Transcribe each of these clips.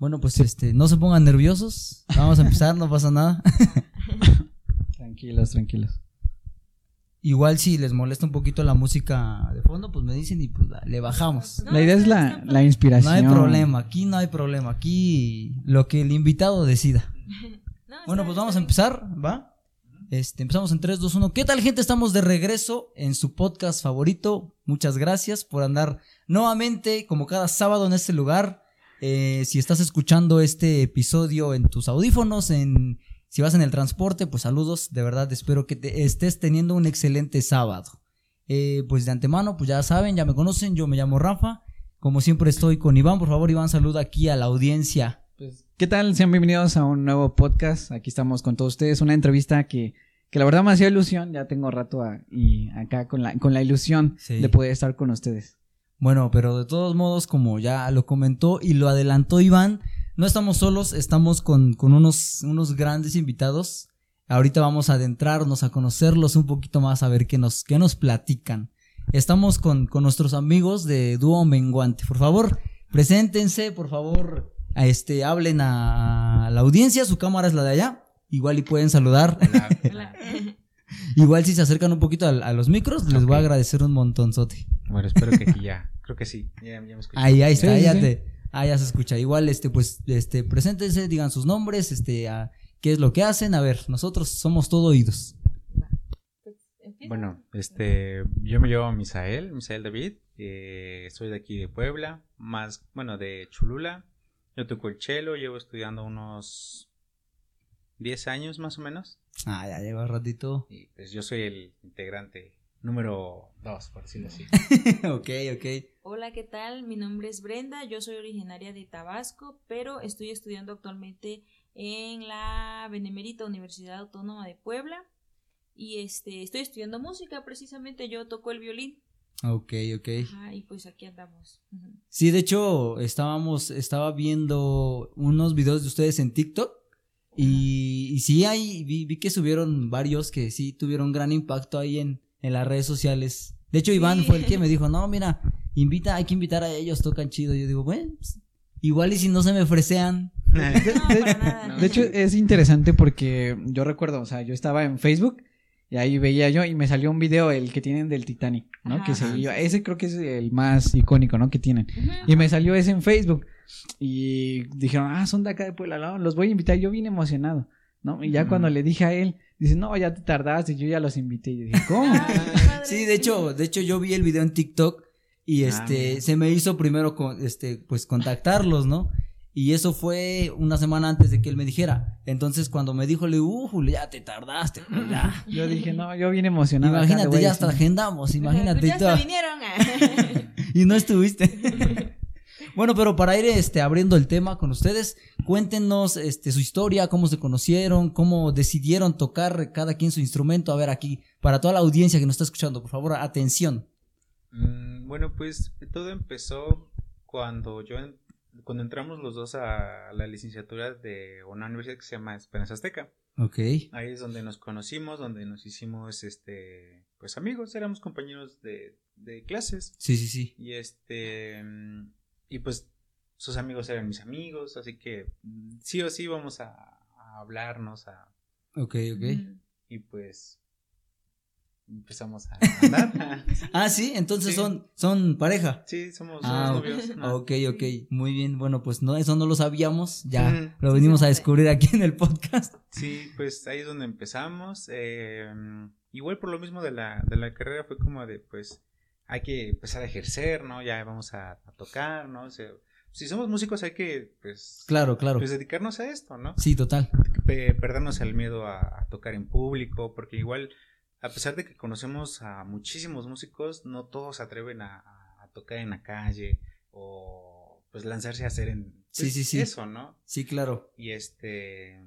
Bueno, pues este, no se pongan nerviosos. Vamos a empezar, no pasa nada. tranquilos, tranquilos. Igual si les molesta un poquito la música de fondo, pues me dicen y pues la- le bajamos. la idea es la, la inspiración. No hay problema, aquí no hay problema. Aquí lo que el invitado decida. No, Bueno, pues vamos a empezar, ¿va? Este, empezamos en 3, 2, 1. ¿Qué tal, gente? Estamos de regreso en su podcast favorito. Muchas gracias por andar nuevamente, como cada sábado, en este lugar. Eh, si estás escuchando este episodio en tus audífonos, en si vas en el transporte, pues saludos. De verdad, espero que te estés teniendo un excelente sábado. Eh, pues de antemano, pues ya saben, ya me conocen. Yo me llamo Rafa. Como siempre, estoy con Iván. Por favor, Iván, saluda aquí a la audiencia. Pues, ¿Qué tal? Sean bienvenidos a un nuevo podcast. Aquí estamos con todos ustedes. Una entrevista que, que la verdad me hacía ilusión. Ya tengo rato a- y acá con la, con la ilusión Sí. de poder estar con ustedes. Bueno, pero de todos modos, como ya lo comentó y lo adelantó Iván, no estamos solos, estamos con, con unos, unos grandes invitados. Ahorita vamos a adentrarnos a conocerlos un poquito más, a ver qué nos, qué nos platican. Estamos con, con nuestros amigos de Dúo Menguante. Por favor, preséntense, por favor, a este, hablen a, la audiencia, su cámara es la de allá. Igual y pueden saludar. Hola. Igual si se acercan un poquito a, a los micros, les voy a agradecer un montonzote. Bueno, espero que aquí ya. Creo que sí. Ya, ya me escucho. Ahí, ahí está, Sí, sí, ya sí. te, ah, ya se escucha. Igual, este, pues, este, preséntense, digan sus nombres, este, a- qué es lo que hacen. A ver, nosotros somos todo oídos. Bueno, este, yo me llamo Misael, Misael David. eh, soy de aquí de Puebla, más, bueno, de Cholula. Yo toco el cello, llevo estudiando unos 10 años más o menos. Ah, ya lleva ratito. Y pues yo soy el integrante número 2, por decirlo así. ok, ok. Hola, ¿qué tal? Mi nombre es Brenda, yo soy originaria de Tabasco, pero estoy estudiando actualmente en la Benemérita Universidad Autónoma de Puebla. Y este, estoy estudiando música, precisamente yo toco el violín. Ok, ok. Ajá, y pues aquí andamos. Sí, de hecho, estábamos, estaba viendo unos videos de ustedes en TikTok. Y, y sí, ahí vi, vi que subieron varios que sí tuvieron gran impacto ahí en, en las redes sociales. De hecho, Iván Sí. fue el que me dijo, no, mira, invita, hay que invitar a ellos, tocan chido. Yo digo, bueno, pues, igual y si no se me fresean. No. De hecho, es interesante porque yo recuerdo, o sea, yo estaba en Facebook y ahí veía yo y me salió un video, el que tienen del Titanic, ¿no? Ajá, que se sí, sí. ese creo que es el más icónico, ¿no? Que tienen. Y me salió ese en Facebook. Y dijeron, ah, son de acá de Puebla, no, los voy a invitar. Yo vine emocionado, ¿no? Y ya cuando le dije a él, dice, no, ya te tardaste, yo ya los invité. Y yo dije, ¿cómo? Padre. Sí, de hecho, de hecho yo vi el video en TikTok y Ah, este se me hizo primero con, este pues contactarlos, ¿no? Y eso fue una semana antes de que él me dijera. Entonces cuando me dijo, le digo, "Uh, ya te tardaste, pues, ya. Yo dije, no, yo vine emocionado. Imagínate, ya decir". hasta agendamos, imagínate. Pues ya todo. hasta vinieron. y no estuviste. bueno, pero para ir este abriendo el tema con ustedes, cuéntenos este su historia, cómo se conocieron, cómo decidieron tocar cada quien su instrumento. A ver aquí, para toda la audiencia que nos está escuchando, por favor, atención. Mm, bueno, pues todo empezó cuando yo en- cuando entramos los dos a la licenciatura de una universidad que se llama Esperanza Azteca. Ok. Ahí es donde nos conocimos, donde nos hicimos este pues amigos, éramos compañeros de, de clases. Sí, sí, sí. Y este mm, y pues sus amigos eran mis amigos, así que mm, sí o sí vamos a, a hablarnos a, Ok, ok. Ujú. y pues empezamos a andar. Ah, sí, entonces Sí. son, son pareja. sí, somos, Ah, somos novios. ajá. Ok, ok, muy bien. Bueno, pues no, eso no lo sabíamos. Ya Ujú. lo venimos a descubrir aquí en el podcast. Sí, pues ahí es donde empezamos. eh, igual por lo mismo de la, de la carrera fue como de, pues, hay que empezar a ejercer, ¿no? Ya vamos a, a tocar, ¿no? O sea, si somos músicos hay que, pues, Claro, claro. pues dedicarnos a esto, ¿no? Sí, total. Pe- perdernos el miedo a, a tocar en público, porque igual, a pesar de que conocemos a muchísimos músicos, no todos se atreven a, tocar en la calle o, pues, lanzarse a hacer en... Pues, sí, sí. Eso, ¿no? Sí, claro. Y este.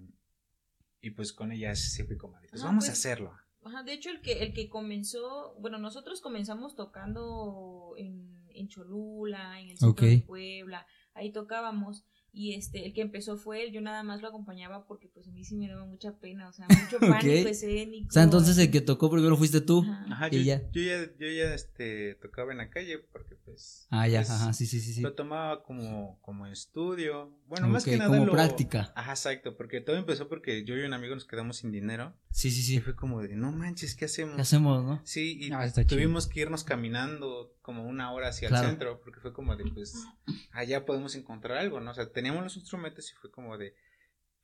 Y pues con ella se fue como, pues No, vamos a pues, hacerlo. Ajá, de hecho, el que, el que comenzó, bueno, nosotros comenzamos tocando en, en Cholula, en el centro de Puebla, ahí tocábamos, y este, el que empezó fue él, yo nada más lo acompañaba porque pues a mí sí me daba mucha pena, o sea, mucho pánico Ok. escénico. O sea, entonces el que tocó primero fuiste tú. Ajá. Ajá, Y yo, ya. yo ya, yo ya este, tocaba en la calle porque pues. Ah, ya, pues, ajá, sí, sí, sí. sí. Lo tomaba como, como estudio. Bueno, más que nada. como lo- práctica. Ajá, exacto, porque todo empezó porque yo y un amigo nos quedamos sin dinero. Sí, sí, Y sí. fue como de, no manches, ¿qué hacemos? ¿Qué hacemos, no? Sí, y Ah, chido. tuvimos que irnos caminando como una hora hacia Claro. el centro, porque fue como de, pues, allá podemos encontrar algo, ¿no? O sea, teníamos los instrumentos y fue como de,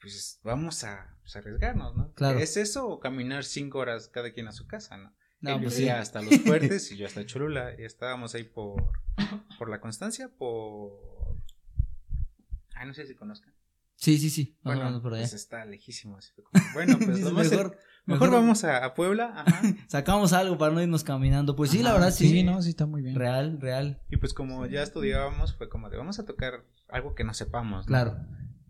pues, vamos a pues, arriesgarnos, ¿no? Claro. ¿Es eso o caminar cinco horas cada quien a su casa, no? No, Él pues vivía sí. hasta Los Fuertes y yo hasta Cholula, y estábamos ahí por, por la Constancia, por... Ay, no sé si conozcan. Sí, sí, sí. Más o Bueno, menos por allá. pues está lejísimo. así fue como, bueno, pues vamos mejor, mejor, vamos a, a Puebla, ajá. Sacamos algo para no irnos caminando. Pues sí, la verdad, sí. Sí, no, sí está muy bien. Real, real. Y pues como ya estudiábamos, fue como de vamos a tocar algo que no sepamos. ¿no? Claro.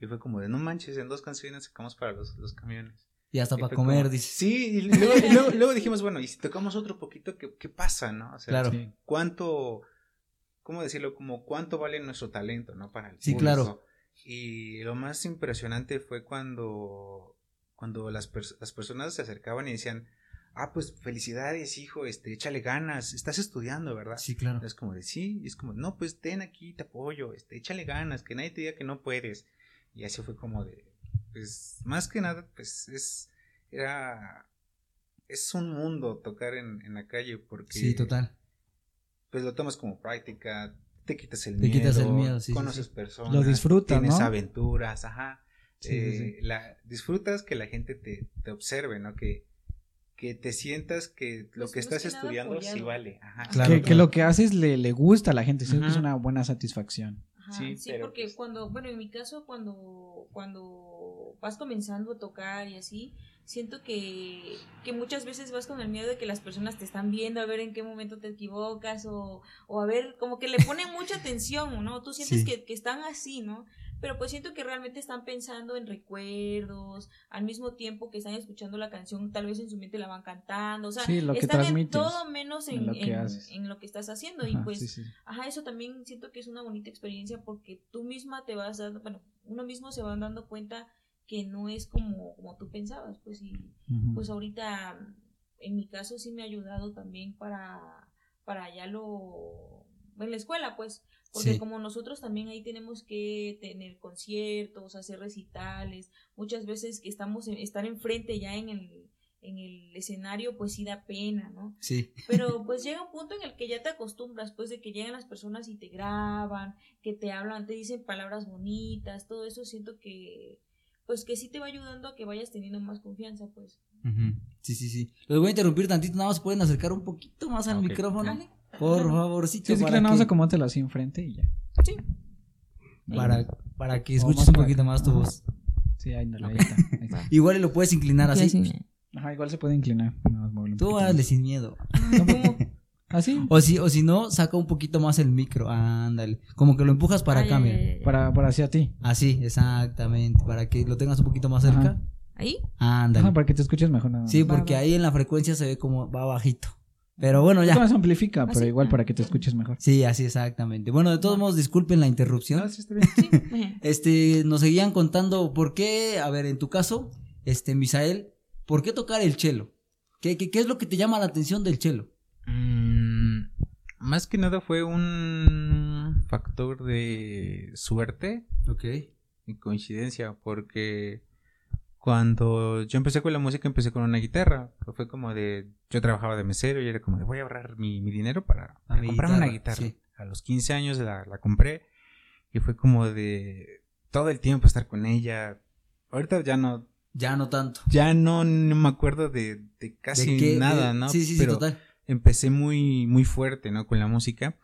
Y fue como de no manches, en dos canciones sacamos para los, los camiones. Y hasta Y para comer, como- dices. Sí, y luego, y luego, luego dijimos, bueno, y si tocamos otro poquito, ¿qué, qué pasa, no? O sea, Claro. Sí. ¿cuánto, cómo decirlo? Como cuánto vale nuestro talento, ¿no? Para el Sí, público. claro. Y lo más impresionante fue cuando, cuando las, pers- las personas se acercaban y decían, ah, pues felicidades, hijo, este, échale ganas, estás estudiando, ¿verdad? Sí, claro. Es como de sí, y es como, no, pues ten aquí, te apoyo, este, échale ganas, que nadie te diga que no puedes. Y así fue como de, pues, más que nada, pues es, era, es un mundo tocar en, en la calle porque, Sí, total. pues lo tomas como práctica, te quitas el Te miedo, quitas el miedo, sí, conoces sí. personas, Lo disfrutas, tienes ¿no? aventuras, ajá. Sí, sí, Eh, la, disfrutas que la gente te, te observe, ¿no? Que, que te sientas que lo Pues, que estás estudiando sí vale. Ajá. Claro, que, lo que haces le, le gusta a la gente, siento que es una buena satisfacción. Ajá, Sí, sí, pero, porque pues- cuando, bueno, en mi caso, cuando, cuando vas comenzando a tocar y así, siento que, que muchas veces vas con el miedo de que las personas te están viendo, a ver en qué momento te equivocas, o, o a ver, como que le ponen mucha atención, ¿no? Tú sientes Sí. que, que están así, ¿no? Pero pues siento que realmente están pensando en recuerdos, al mismo tiempo que están escuchando la canción, tal vez en su mente la van cantando, o sea, Sí, lo que están en todo menos en, en lo que en- haces. en lo que estás haciendo, y pues sí, sí. Ajá, eso también siento que es una bonita experiencia porque tú misma te vas dando, bueno, uno mismo se va dando cuenta que no es como, como tú pensabas, pues y pues ahorita en mi caso sí me ha ayudado también para, para ya lo, en la escuela pues, porque Sí. como nosotros también ahí tenemos que tener conciertos, hacer recitales, muchas veces que estamos, en- estar enfrente ya en el, en el escenario pues sí da pena, ¿no? Sí. Pero pues llega un punto en el que ya te acostumbras, pues de que llegan las personas y te graban, que te hablan, te dicen palabras bonitas, todo eso siento que pues que sí te va ayudando a que vayas teniendo más confianza, pues. Sí, sí, sí. Los voy a interrumpir tantito, nada más pueden acercar un poquito más al Ok. micrófono. Dale. Por favorcito. Sí, sí, claro, nada más que- acomódatelo así enfrente y ya. Sí. para, para que escuches un poquito más tu voz. Sí, ahí, dale, ahí está, ahí está. Igual y lo puedes inclinar así. Ajá, igual se puede inclinar. un Tú hazle sin miedo. Así, O si, o si no, saca un poquito más el micro. Ándale. Como que lo empujas para Ah, acá, mira. para, para hacia ti. Así, exactamente. Para que lo tengas un poquito más cerca. Ajá. ¿Ahí? Ándale. Ajá, para que te escuches mejor nada más. Sí, Va, porque va. ahí en la frecuencia se ve como va bajito. Pero bueno, Esto ya. más amplifica, pero ¿Ah, igual Ah. para que te escuches mejor. Sí, así exactamente. Bueno, de todos modos, disculpen la interrupción. No, sí está bien. Sí. Ajá. Este, nos seguían contando por qué, a ver, en tu caso, este, Misael, ¿por qué tocar el chelo? ¿Qué, qué, qué es lo que te llama la atención del chelo? Mm, más que nada fue un factor de suerte Ok. y coincidencia, porque cuando yo empecé con la música empecé con una guitarra. Fue como de, yo trabajaba de mesero y era como de, voy a ahorrar mi, mi dinero para, para comprarme una guitarra, sí. A los 15 años la, la compré y fue como de todo el tiempo estar con ella. Ahorita ya no, Ya no tanto. ya no, no me acuerdo de, de casi ¿De qué? nada, De- ¿no? Sí, sí, sí, Pero total. empecé muy, muy fuerte, ¿no? Con la música.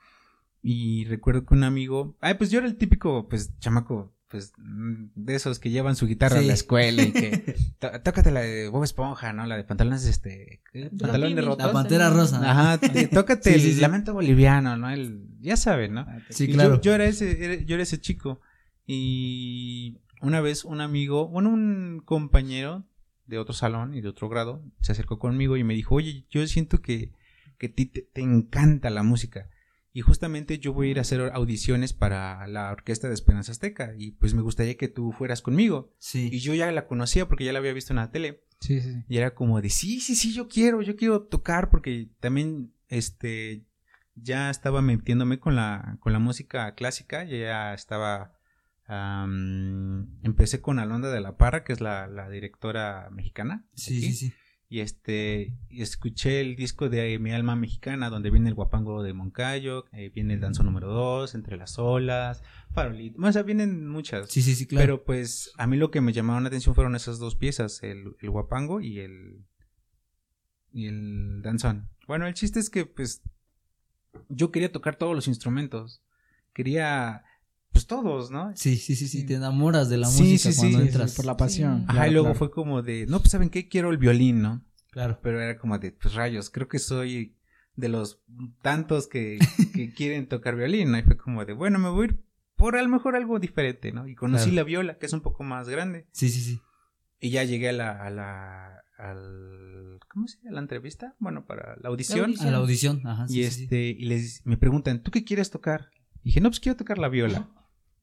Y recuerdo que un amigo, ay, pues yo era el típico, pues, chamaco, pues, mm, de esos que llevan su guitarra Sí. a la escuela y que, tó- tócate la de Bob Esponja, ¿no? La de pantalones, este, ¿qué? pantalones de rotos. La pantera rosa. Ajá, tócate Sí, sí, el sí. lamento boliviano, ¿no? El, ya saben, ¿no? Sí, Y claro. Yo, yo era ese, era- yo era ese chico. Y una vez un amigo, bueno, un compañero de otro salón y de otro grado se acercó conmigo y me dijo, oye, yo siento que, que a ti te, te encanta la música. Y justamente yo voy a ir a hacer audiciones para la orquesta de Esperanza Azteca y pues me gustaría que tú fueras conmigo. Y Sí. yo ya la conocía porque ya la había visto en la tele. Sí, sí. Y era como de, sí, sí, sí, yo quiero, yo quiero tocar porque también, este, ya estaba metiéndome con la, con la música clásica, ya estaba... am, empecé con Alondra de la Parra, que es la, la directora mexicana. Sí, aquí, sí, sí. Y este, y escuché el disco de Mi Alma Mexicana, donde viene el guapango de Moncayo, eh, viene el danzo número 2, Entre las Olas, Farolito, o sea, vienen muchas. Sí, sí, sí, claro. Pero pues a mí lo que me llamaron la atención fueron esas dos piezas, el, el guapango y el, y el danzón. Bueno, el chiste es que pues yo quería tocar todos los instrumentos, quería pues todos, ¿no? sí, sí, sí, sí, te enamoras de la Sí, música sí, cuando sí, entras. por la pasión. Sí. Ajá, Claro, y luego claro. fue como de, no, pues saben qué, quiero el violín, ¿no? Claro. Pero era como de, pues rayos, creo que soy de los tantos que, que quieren tocar violín, ¿no? Y fue como de, bueno, me voy a ir por a lo mejor algo diferente, ¿no? Y conocí Claro. la viola, que es un poco más grande. Sí, sí, sí. Y ya llegué a la, a la, al, ¿cómo se llama? ¿La entrevista? Bueno, para la audición. audición. A la audición, ajá. Sí, y sí, sí. este, y les, me preguntan, ¿tú qué quieres tocar? Y dije, no, pues quiero tocar la viola.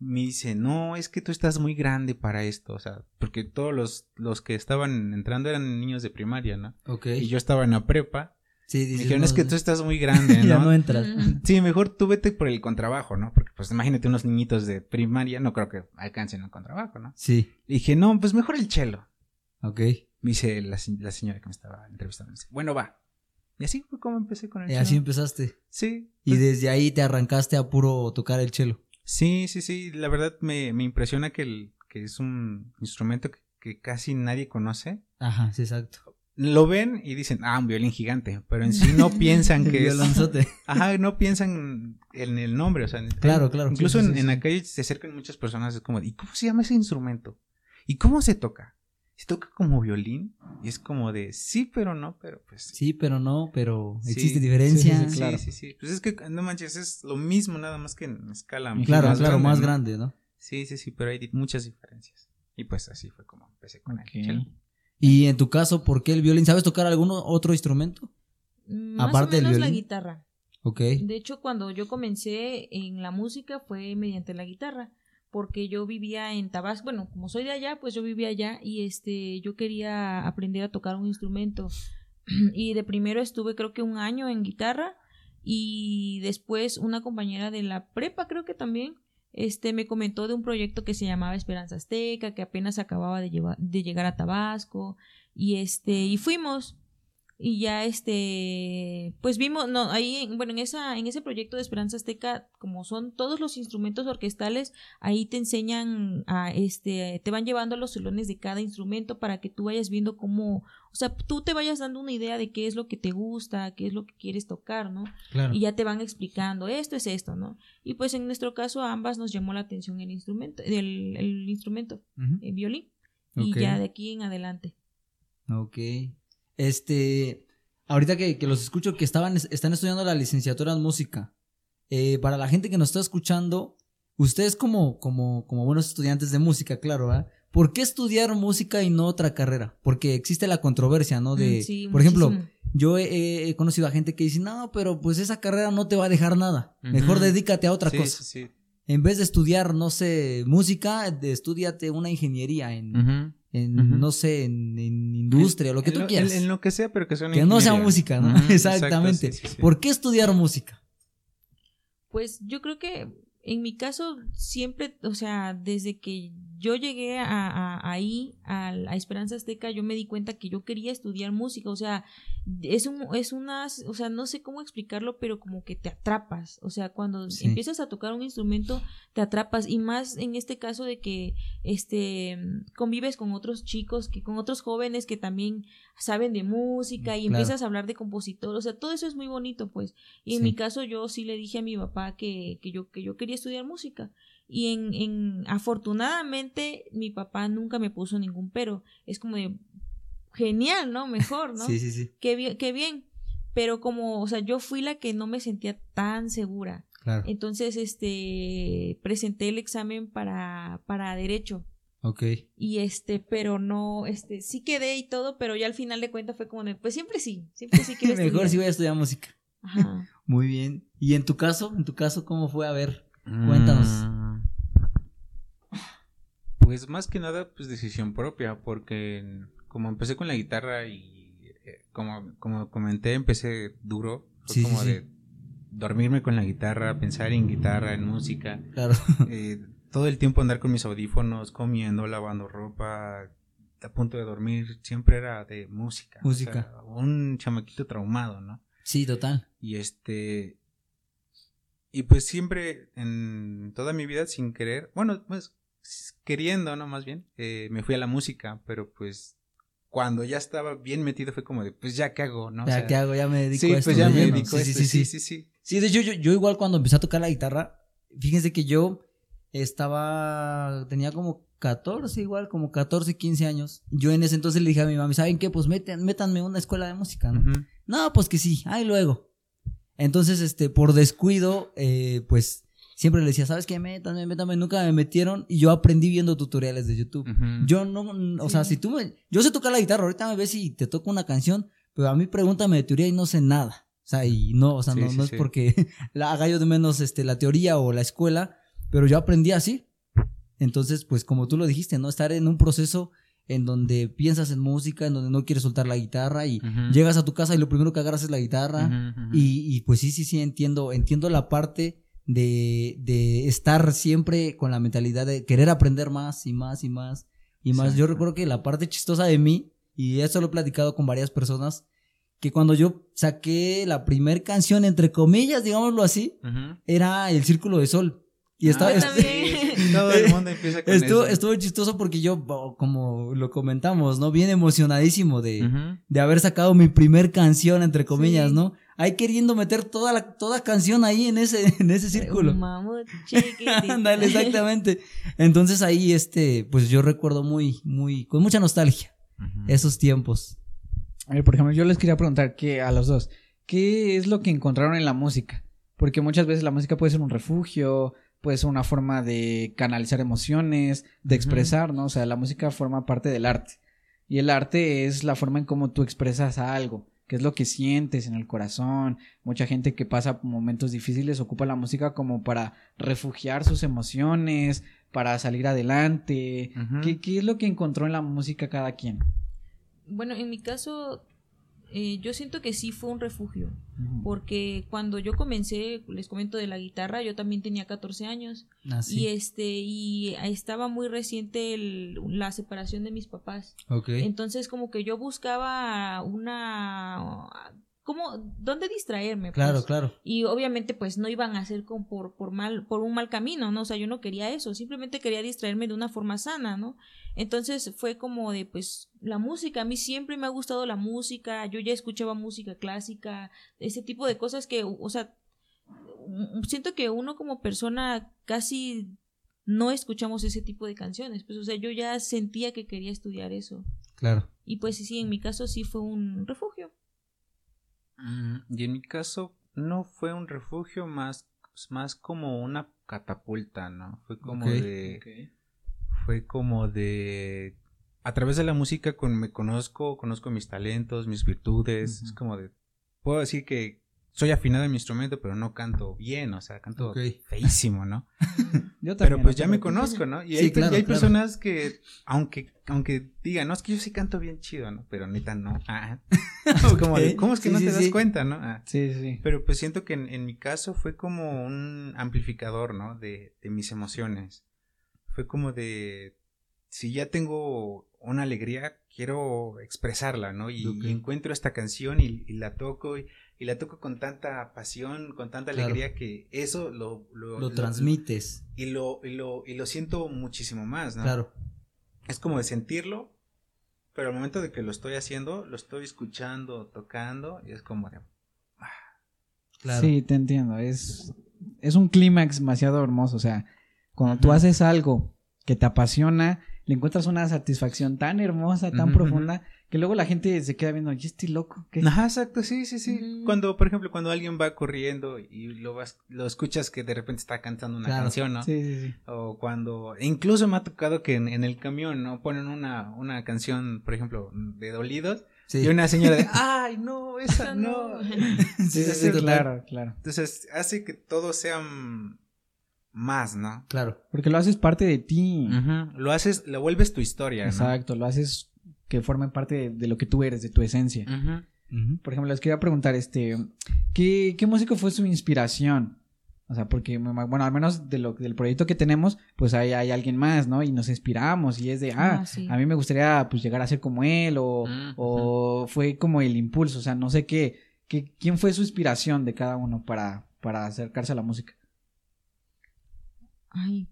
Me dice, no, es que tú estás muy grande para esto, o sea, porque todos los, los que estaban entrando eran niños de primaria, ¿no? Ok. Y yo estaba en la prepa. sí, Me dices, dijeron, no, es que tú estás muy grande, ya ¿no? no entras. Sí, mejor tú vete por el contrabajo, ¿no? Porque pues imagínate unos niñitos de primaria, no creo que alcancen el contrabajo, ¿no? Sí, Y dije, no, pues mejor el chelo. ok. Me dice la, la señora que me estaba entrevistando, me dice, bueno, va. Y así fue como empecé con el Y chelo. así empezaste. Sí. Y desde ahí te arrancaste a puro tocar el chelo. Sí, sí, sí. La verdad me, me impresiona que, el, que es un instrumento que, que casi nadie conoce. Ajá, sí, exacto. Lo ven y dicen, ah, un violín gigante, pero en sí no piensan que es... Violonzote. Ajá, no piensan en el nombre, o sea, Claro, claro. Incluso Sí, sí, en, sí, en la calle se acercan muchas personas, es como, ¿y cómo se llama ese instrumento? ¿Y cómo se toca? ¿Se toca como violín? Y es como de, sí, pero no, pero pues... Sí, pero no, pero existe sí, diferencia. sí, sí, Sí, claro. sí, sí. Pues es que, no manches, es lo mismo, nada más que en escala Claro, más claro, grande, más ¿no? grande, ¿no? Sí, sí, sí, pero hay muchas diferencias. Y pues así fue como empecé con Ok. el. Y en tu caso, ¿por qué el violín? ¿Sabes tocar algún otro instrumento? Más Aparte o del menos la violín. guitarra. Ok. De hecho, cuando yo comencé en la música fue mediante la guitarra, porque yo vivía en Tabasco, bueno, como soy de allá, pues yo vivía allá y este yo quería aprender a tocar un instrumento. Y de primero estuve creo que un año en guitarra y después una compañera de la prepa creo que también este me comentó de un proyecto que se llamaba Esperanza Azteca, que apenas acababa de, llevar- de llegar a Tabasco y este y fuimos y ya este pues vimos no ahí en- bueno en esa en ese proyecto de Esperanza Azteca como son todos los instrumentos orquestales ahí te enseñan a este te van llevando a los salones de cada instrumento para que tú vayas viendo cómo o sea tú te vayas dando una idea de qué es lo que te gusta qué es lo que quieres tocar no Claro. y ya te van explicando esto es esto no y pues en nuestro caso a ambas nos llamó la atención el instrumento el, el instrumento el violín y ya de aquí en adelante. Ok. Este, ahorita que, que los escucho que estaban, están estudiando la licenciatura en música. eh, para la gente que nos está escuchando, ustedes como, como, como buenos estudiantes de música, claro, ¿verdad? ¿Por qué estudiar música y no otra carrera? Porque existe la controversia, ¿no? De, Mm, sí, por ejemplo, yo he, he conocido a gente que dice, no, pero pues esa carrera no te va a dejar nada. Mejor dedícate a otra sí, cosa. Sí, sí. En vez de estudiar, no sé, música, de, estudiate una ingeniería en. En no sé, en, en industria, lo que En tú quieras. En, en lo que sea, pero que sea una que no sea música, ¿no? Exactamente. sí, sí, sí. ¿Por qué estudiar música? Pues yo creo que en mi caso siempre, o sea, desde que yo llegué a, a- ahí, a, a Esperanza Azteca, yo me di cuenta que yo quería estudiar música, o sea, es un, es una, o sea, no sé cómo explicarlo, pero como que te atrapas, o sea, cuando Sí. empiezas a tocar un instrumento, te atrapas, y más en este caso de que, este, convives con otros chicos, que con otros jóvenes que también saben de música y Claro. empiezas a hablar de compositor, o sea, todo eso es muy bonito, pues. Y en Sí. mi caso yo sí le dije a mi papá que, que yo, que yo quería estudiar música. Y en, en, afortunadamente, mi papá nunca me puso ningún pero. Es como de, genial, ¿no? Mejor, ¿no? Sí, sí, sí. Qué bien, qué bien. Pero como, o sea, yo fui la que no me sentía tan segura. Claro. Entonces, este, presenté el examen para, para derecho. Ok. Y este, pero no, este, sí quedé y todo, pero ya al final de cuentas fue como de, pues siempre sí, siempre sí quiero Mejor si voy a estudiar música. Ajá. Muy bien. ¿Y en tu caso? ¿En tu caso cómo fue? A ver. Cuéntanos. Mm. Pues más que nada, pues decisión propia, porque como empecé con la guitarra y eh, como, como comenté, empecé duro. Fue Sí, como sí. de, dormirme con la guitarra, pensar en guitarra, en música. Claro. Eh, todo el tiempo andar con mis audífonos, comiendo, lavando ropa, a punto de dormir, siempre era de música. o Música. sea, un chamaquito traumado, ¿no? Sí, total. Y este. Y pues siempre en toda mi vida sin querer, bueno, pues queriendo, ¿no? Más bien, eh, me fui a la música, pero pues cuando ya estaba bien metido fue como de, pues ya qué hago, ¿no? O ya, sea, ¿qué hago? Ya me dedico Sí, a esto. pues ya me dedico a sí, esto, sí, sí, sí, sí, sí. Sí, de hecho, yo, yo igual cuando empecé a tocar la guitarra, fíjense que yo estaba, tenía como 14 igual, como 14, 15 años. Yo en ese entonces le dije a mi mamá, ¿saben qué? Pues meten, métanme a una escuela de música, ¿no? Ujú. No, pues que sí, ahí luego. Entonces, este, por descuido, eh, pues siempre le decía, ¿sabes qué? Métanme, métanme. Nunca me metieron y yo aprendí viendo tutoriales de YouTube. Yo no, o sea, si tú me. Yo sé tocar la guitarra, ahorita me ves y te toco una canción, pero a mí pregúntame de teoría y no sé nada. O sea, y no, o sea, Sí, no, sí, no es sí. porque la haga yo de menos este, la teoría o la escuela, pero yo aprendí así. Entonces, pues como tú lo dijiste, ¿no? Estar en un proceso en donde piensas en música, en donde no quieres soltar la guitarra y llegas a tu casa y lo primero que agarras es la guitarra. Y, y pues sí, sí, sí, entiendo, entiendo la parte de, de estar siempre con la mentalidad de querer aprender más y más y más y más. Yo recuerdo que la parte chistosa de mí, y eso lo he platicado con varias personas, que cuando yo saqué la primer canción, entre comillas, digámoslo así, Ujú. era El Círculo de Sol. Y estaba, Ah, Yo también. sí, Todo el mundo empieza con estuvo, eso. estuvo chistoso porque yo, como lo comentamos, ¿no? Bien emocionadísimo de, Ujú. de haber sacado mi primer canción, entre comillas, Sí. ¿no? Ahí queriendo meter toda la toda canción ahí en ese, en ese círculo. Mamut. Ándale, exactamente. Entonces ahí, este, pues yo recuerdo muy, muy, con mucha nostalgia esos tiempos. A ver, por ejemplo, yo les quería preguntar que a los dos, ¿qué es lo que encontraron en la música? Porque muchas veces la música puede ser un refugio, puede ser una forma de canalizar emociones, de expresar, ¿no? O sea, la música forma parte del arte. Y el arte es la forma en cómo tú expresas algo, que es lo que sientes en el corazón. Mucha gente que pasa momentos difíciles ocupa la música como para refugiar sus emociones, para salir adelante. ¿Qué, qué es lo que encontró en la música cada quien? Bueno, en mi caso, eh, yo siento que sí fue un refugio. Porque cuando yo comencé, les comento de la guitarra, yo también tenía 14 años. Así. Y este, y estaba muy reciente el- la separación de mis papás. ok. Entonces, como que yo buscaba una. ¿Cómo? ¿Dónde distraerme? Claro, pues? claro. Y obviamente, pues no iban a ser con, por, por, mal, por un mal camino, ¿no? O sea, yo no quería eso, simplemente quería distraerme de una forma sana, ¿no? Entonces fue como de, pues, la música, a mí siempre me ha gustado la música, yo ya escuchaba música clásica, ese tipo de cosas que, o sea, siento que uno como persona casi no escuchamos ese tipo de canciones, pues, o sea, yo ya sentía que quería estudiar eso. Claro. Y pues sí, en mi caso sí fue un refugio. Mm, Y en mi caso no fue un refugio más, más como una catapulta, ¿no? Fue como de, fue como de, a través de la música con, me conozco, conozco mis talentos, mis virtudes, es como de, puedo decir que soy afinado en mi instrumento, pero no canto bien, o sea, canto feísimo, ¿no? Yo Pero también, pues no ya me conozco, ¿no? Y Sí, hay, claro, y hay claro. personas que, aunque, aunque digan, no, es que yo sí canto bien chido, ¿no? Pero neta no. Ah. Es como de, Ok. ¿cómo es que Sí, no sí, te das cuenta, no? Ah. Sí, sí. Pero pues siento que en, en mi caso fue como un amplificador, ¿no? De, de mis emociones. Fue como de, si ya tengo una alegría, quiero expresarla, ¿no? Y, y encuentro esta canción y, y la toco y, y la toco con tanta pasión, con tanta Claro. alegría que eso lo, lo, Lo transmites. y lo, y lo, y lo siento muchísimo más, ¿no? Claro. Es como de sentirlo, pero al momento de que lo estoy haciendo, lo estoy escuchando, tocando, y es como de, Claro. Sí, te entiendo. Es, es un clímax demasiado hermoso. O sea, cuando tú haces algo que te apasiona, le encuentras una satisfacción tan hermosa, tan profunda, que luego la gente se queda viendo, ¿y este loco? ¿Qué? Ajá, exacto, sí, sí, sí. Cuando, por ejemplo, cuando alguien va corriendo y lo vas, lo escuchas que de repente está cantando una Claro. canción, ¿no? Sí, sí, sí. O cuando, incluso me ha tocado que en, en el camión, ¿no? Ponen una, una canción, por ejemplo, de dolidos, Sí. y una señora de, ay, no, esa no. Sí, sí, sí, claro, claro. Entonces, hace que todo sea mm, más, ¿no? Claro. Porque lo haces parte de ti. Lo haces, lo vuelves tu historia, ¿no? Exacto, lo haces que forme parte de, de lo que tú eres, de tu esencia. Por ejemplo, les quería preguntar, este, ¿qué, qué músico fue su inspiración? O sea, porque, bueno, al menos de lo, del proyecto que tenemos, pues hay, hay alguien más, ¿no? Y nos inspiramos y es de, ah, Ah, sí. a mí me gustaría pues llegar a ser como él o, o fue como el impulso, o sea, no sé qué, qué, quién fue su inspiración de cada uno para, para acercarse a la música. Ay,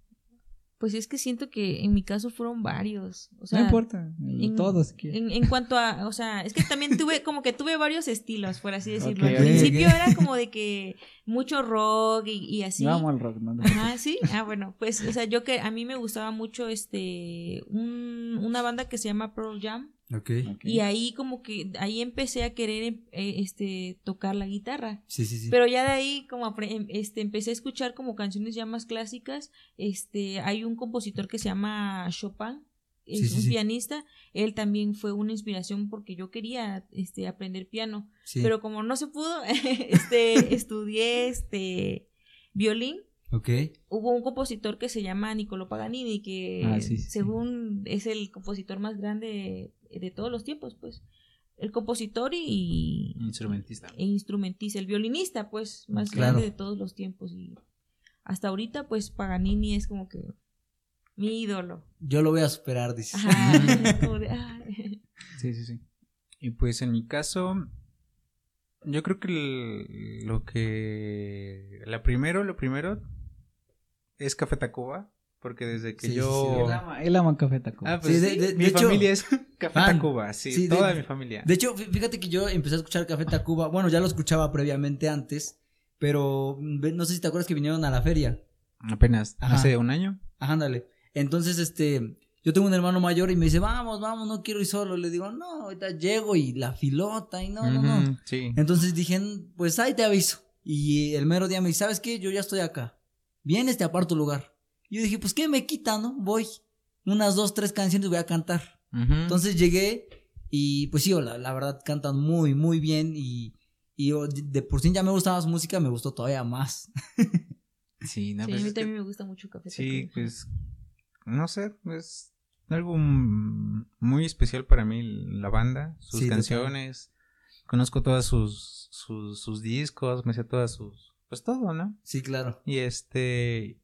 pues es que siento que en mi caso fueron varios. O sea, no importa, en- todos. En, en cuanto a, o sea, es que también tuve, como que tuve varios estilos, por así decirlo. Al principio era como de que mucho rock y, y así. Yo amo el rock, ¿no? Ajá, sí. Ah, bueno, pues, o sea, yo que a mí me gustaba mucho este, un, una banda que se llama Pearl Jam. Ok. Ok. Y ahí como que, ahí empecé a querer, eh, este, tocar la guitarra. Sí, sí, sí. Pero ya de ahí, como em- este, empecé a escuchar como canciones ya más clásicas. Este, hay un compositor que se llama Chopin, es Sí, sí, un sí. pianista. Él también fue una inspiración porque yo quería, este, aprender piano. Sí. Pero como no se pudo, este, estudié, este, violín. Ok. Hubo un compositor que se llama Niccolo Paganini, que Ah, sí, sí, sí. según es el compositor más grande de todos los tiempos, pues. El compositor y, Instrumentista. e instrumentista, el violinista, pues, más Claro. grande de todos los tiempos. Y hasta ahorita, pues, Paganini es como que mi ídolo. Yo lo voy a superar, dice. Sí, sí, sí. Y pues en mi caso, yo creo que el- lo que... La primero, lo primero es Café Tacuba, porque desde que Sí, yo... sí, Él ama, él ama Café Tacuba. Ah, pues Sí, de- sí, de- mi de hecho, familia es Café fan. Tacuba, sí, toda mi familia. De hecho, fí- fíjate que yo empecé a escuchar Café Tacuba. Bueno, ya lo escuchaba previamente antes, pero no sé si te acuerdas que vinieron a la feria. Apenas, Ajá. hace un año. Ajá, ándale. Entonces, este, yo tengo un hermano mayor y me dice, vamos, vamos, no quiero ir solo. Le digo, no, ahorita llego y la filota y no, no, no. Sí. Entonces dije, pues ahí te aviso. Y el mero día me dice, ¿sabes qué? Yo ya estoy acá. Vienes, te aparto lugar. Y yo dije, pues qué me quita, ¿no? Voy. Unas dos, tres canciones voy a cantar. Entonces llegué y pues sí, la, la verdad cantan muy, muy bien y, y yo de, de por sí ya me gustaba su música, me gustó todavía más. sí, no, Sí, pues a mí es que- también me gusta mucho Café Sí, Tacuba. pues no sé, es algo muy especial para mí la banda, sus Sí, canciones. Conozco todas sus, sus sus discos, me sé todas sus pues todo, ¿no? Sí, claro. Y este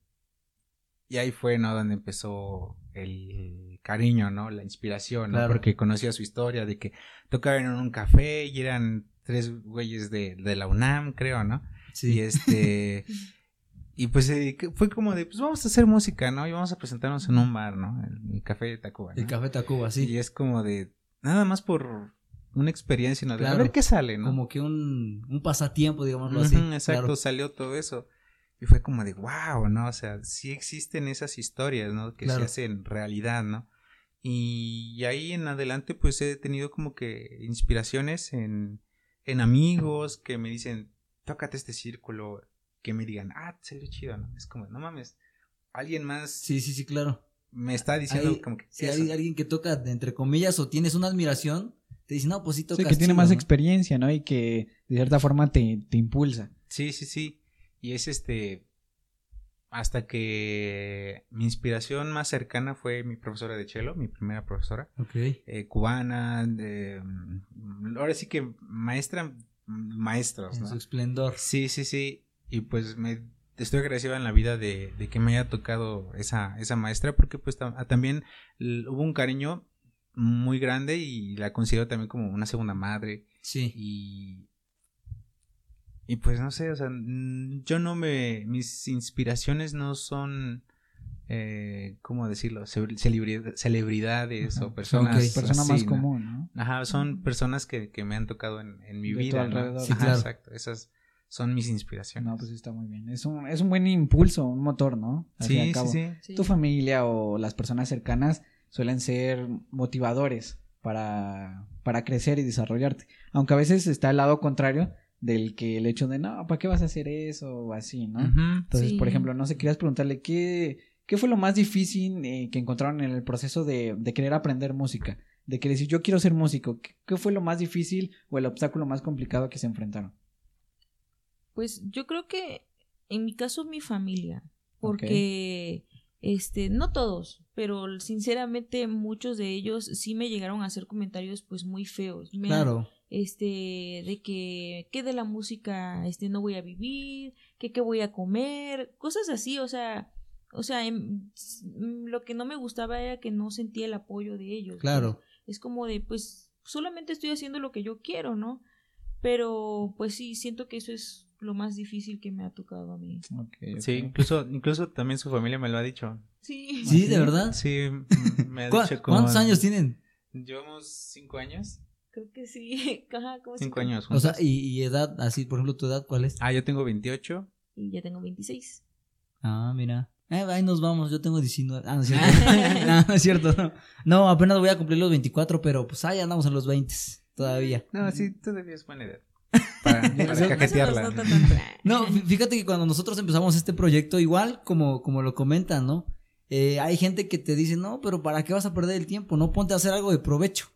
y ahí fue, ¿no? Donde empezó el cariño, ¿no? La inspiración, ¿no? Claro. Porque conocía su historia de que tocaban en un café y eran tres güeyes de, de la UNAM, creo, ¿no? Sí. Y este. y pues eh, fue como de, pues vamos a hacer música, ¿no? Y vamos a presentarnos en un bar, ¿no? El, el Café de Tacuba. ¿no? El Café Tacuba, sí. Y es como de, nada más por una experiencia. De Claro. a ver qué sale, ¿no? Como que un, un pasatiempo, digámoslo así. exacto, claro. salió todo eso. Y fue como de, wow, ¿no? O sea, sí existen esas historias, ¿no? Que Claro. se hacen realidad, ¿no? Y ahí en adelante, pues he tenido como que inspiraciones en, en amigos que me dicen, tócate este círculo, que me digan, ah, salió chido, ¿no? Es como, no mames, alguien más Sí, sí, sí, claro. Me está diciendo Hay- como que Si eso. hay alguien que toca, entre comillas, o tienes una admiración, te dice, no, pues sí Sí, tocas que tiene chido, más ¿no? experiencia, ¿no? Y que de cierta forma te, te impulsa. Sí, sí, sí. Y es este. Hasta que mi inspiración más cercana fue mi profesora de cello, mi primera profesora, Ok. eh, cubana, de, mm, ahora sí que maestra, mm, maestros, En ¿no? su esplendor. Sí, sí, sí. Y pues me estoy agradecido en la vida de, de que me haya tocado esa, esa maestra, porque pues tam- también hubo un cariño muy grande y la considero también como una segunda madre. Sí. Y. Y pues no sé, o sea, yo no me. Mis inspiraciones no son. Eh, ¿Cómo decirlo? Ce- celebridad- celebridades Ajá. o personas. Ok. Persona así, más ¿no? común, ¿no? Ajá, son personas que, que me han tocado en, en mi De vida. Sí, Ajá, claro. exacto. Esas son mis inspiraciones. No, pues está muy bien. Es un, es un buen impulso, un motor, ¿no? Al fin y al sí, sí, cabo. sí. Sí. Tu familia o las personas cercanas suelen ser motivadores para, para crecer y desarrollarte. Aunque a veces está el lado contrario del que el hecho de, no, ¿para qué vas a hacer eso? O así, ¿no? Entonces, Sí. por ejemplo, no sé, querías preguntarle qué, qué fue lo más difícil eh, que encontraron en el proceso de, de querer aprender música. De que decir, yo quiero ser músico. ¿Qué, qué fue lo más difícil o el obstáculo más complicado que se enfrentaron? Pues yo creo que en mi caso mi familia, porque este no todos, pero sinceramente muchos de ellos sí me llegaron a hacer comentarios pues muy feos. Me, Claro. este, de que, que de la música, este, no voy a vivir, que qué voy a comer, cosas así, o sea, o sea, em, lo que no me gustaba era que no sentía el apoyo de ellos. Claro. Es como de, pues, solamente estoy haciendo lo que yo quiero, ¿no? Pero, pues sí, siento que eso es lo más difícil que me ha tocado a mí. Sí, incluso, incluso también su familia me lo ha dicho. Sí. Sí, de verdad. Sí, me ha ¿Cu- dicho como... ¿Cuántos años tienen? Llevamos cinco años. Creo que sí. Ajá, como Cinco cinco- años O juntos. sea, y, y edad, así, por ejemplo, tu edad, ¿cuál es? Ah, yo tengo 28. Y ya tengo 26. Ah, mira. Eh, ahí nos vamos, yo tengo 19. Ah, no es cierto. no, no es cierto. No. No, apenas voy a cumplir los 24, pero pues ahí andamos en los 20 todavía. No, sí, todavía es buena edad. Para, cajetearla. No fíjate que cuando nosotros empezamos este proyecto, igual como, como lo comentan, ¿no? Eh, hay gente que te dice, no, pero ¿para qué vas a perder el tiempo? No ponte a hacer algo de provecho.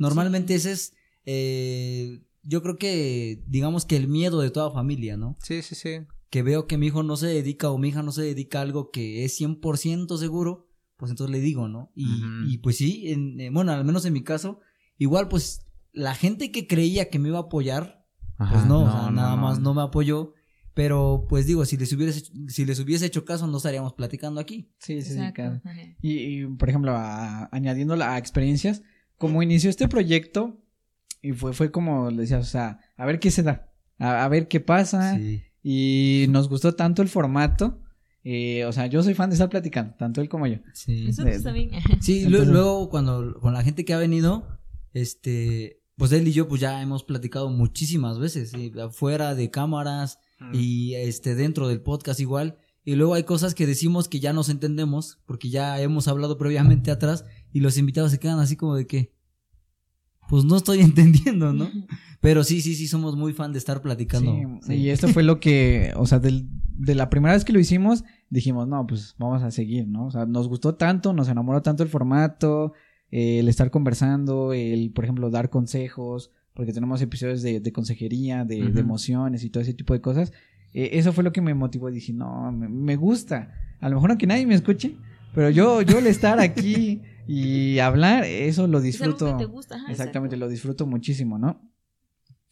Normalmente ese es, eh, yo creo que, digamos que el miedo de toda familia, ¿no? Sí, sí, sí. Que veo que mi hijo no se dedica o mi hija no se dedica a algo que es 100% seguro, pues entonces le digo, ¿no? Y, pues sí, en- eh, bueno, al menos en mi caso, igual pues la gente que creía que me iba a apoyar, pues no, o sea, nada más no me apoyó. Pero pues digo, si les hubiese, hecho- si les hubiese hecho caso, no estaríamos platicando aquí. Sí, sí, sí, claro. Y, y, por ejemplo, a- añadiendo a experiencias, como inició este proyecto, y fue, fue como le decía, o sea, a ver qué se da, a, a ver qué pasa, Sí. y nos gustó tanto el formato, eh, o sea, yo soy fan de estar platicando, tanto él como yo. Sí. Nosotros también. Sí, lu- Entonces- luego cuando con la gente que ha venido, este, pues él y yo pues ya hemos platicado muchísimas veces, sí, afuera de cámaras Mm. y este dentro del podcast igual. Y luego hay cosas que decimos que ya nos entendemos porque ya hemos hablado previamente atrás y los invitados se quedan así como de que pues no estoy entendiendo, ¿no? Pero sí, sí, sí somos muy fan de estar platicando. Sí, Sí. Y esto fue lo que, o sea, del- de la primera vez que lo hicimos, dijimos, no, pues vamos a seguir, ¿no? O sea, nos gustó tanto, nos enamoró tanto el formato, eh, el estar conversando, el, por ejemplo, dar consejos, porque tenemos episodios de, de consejería, de, emociones y todo ese tipo de cosas. Eh, eso fue lo que me motivó. Dije, no, me, me gusta. A lo mejor no que nadie me escuche, pero yo, yo el estar aquí y hablar, eso lo Es algo disfruto. que te gusta. ajá, Exactamente, exacto. lo disfruto muchísimo, ¿no?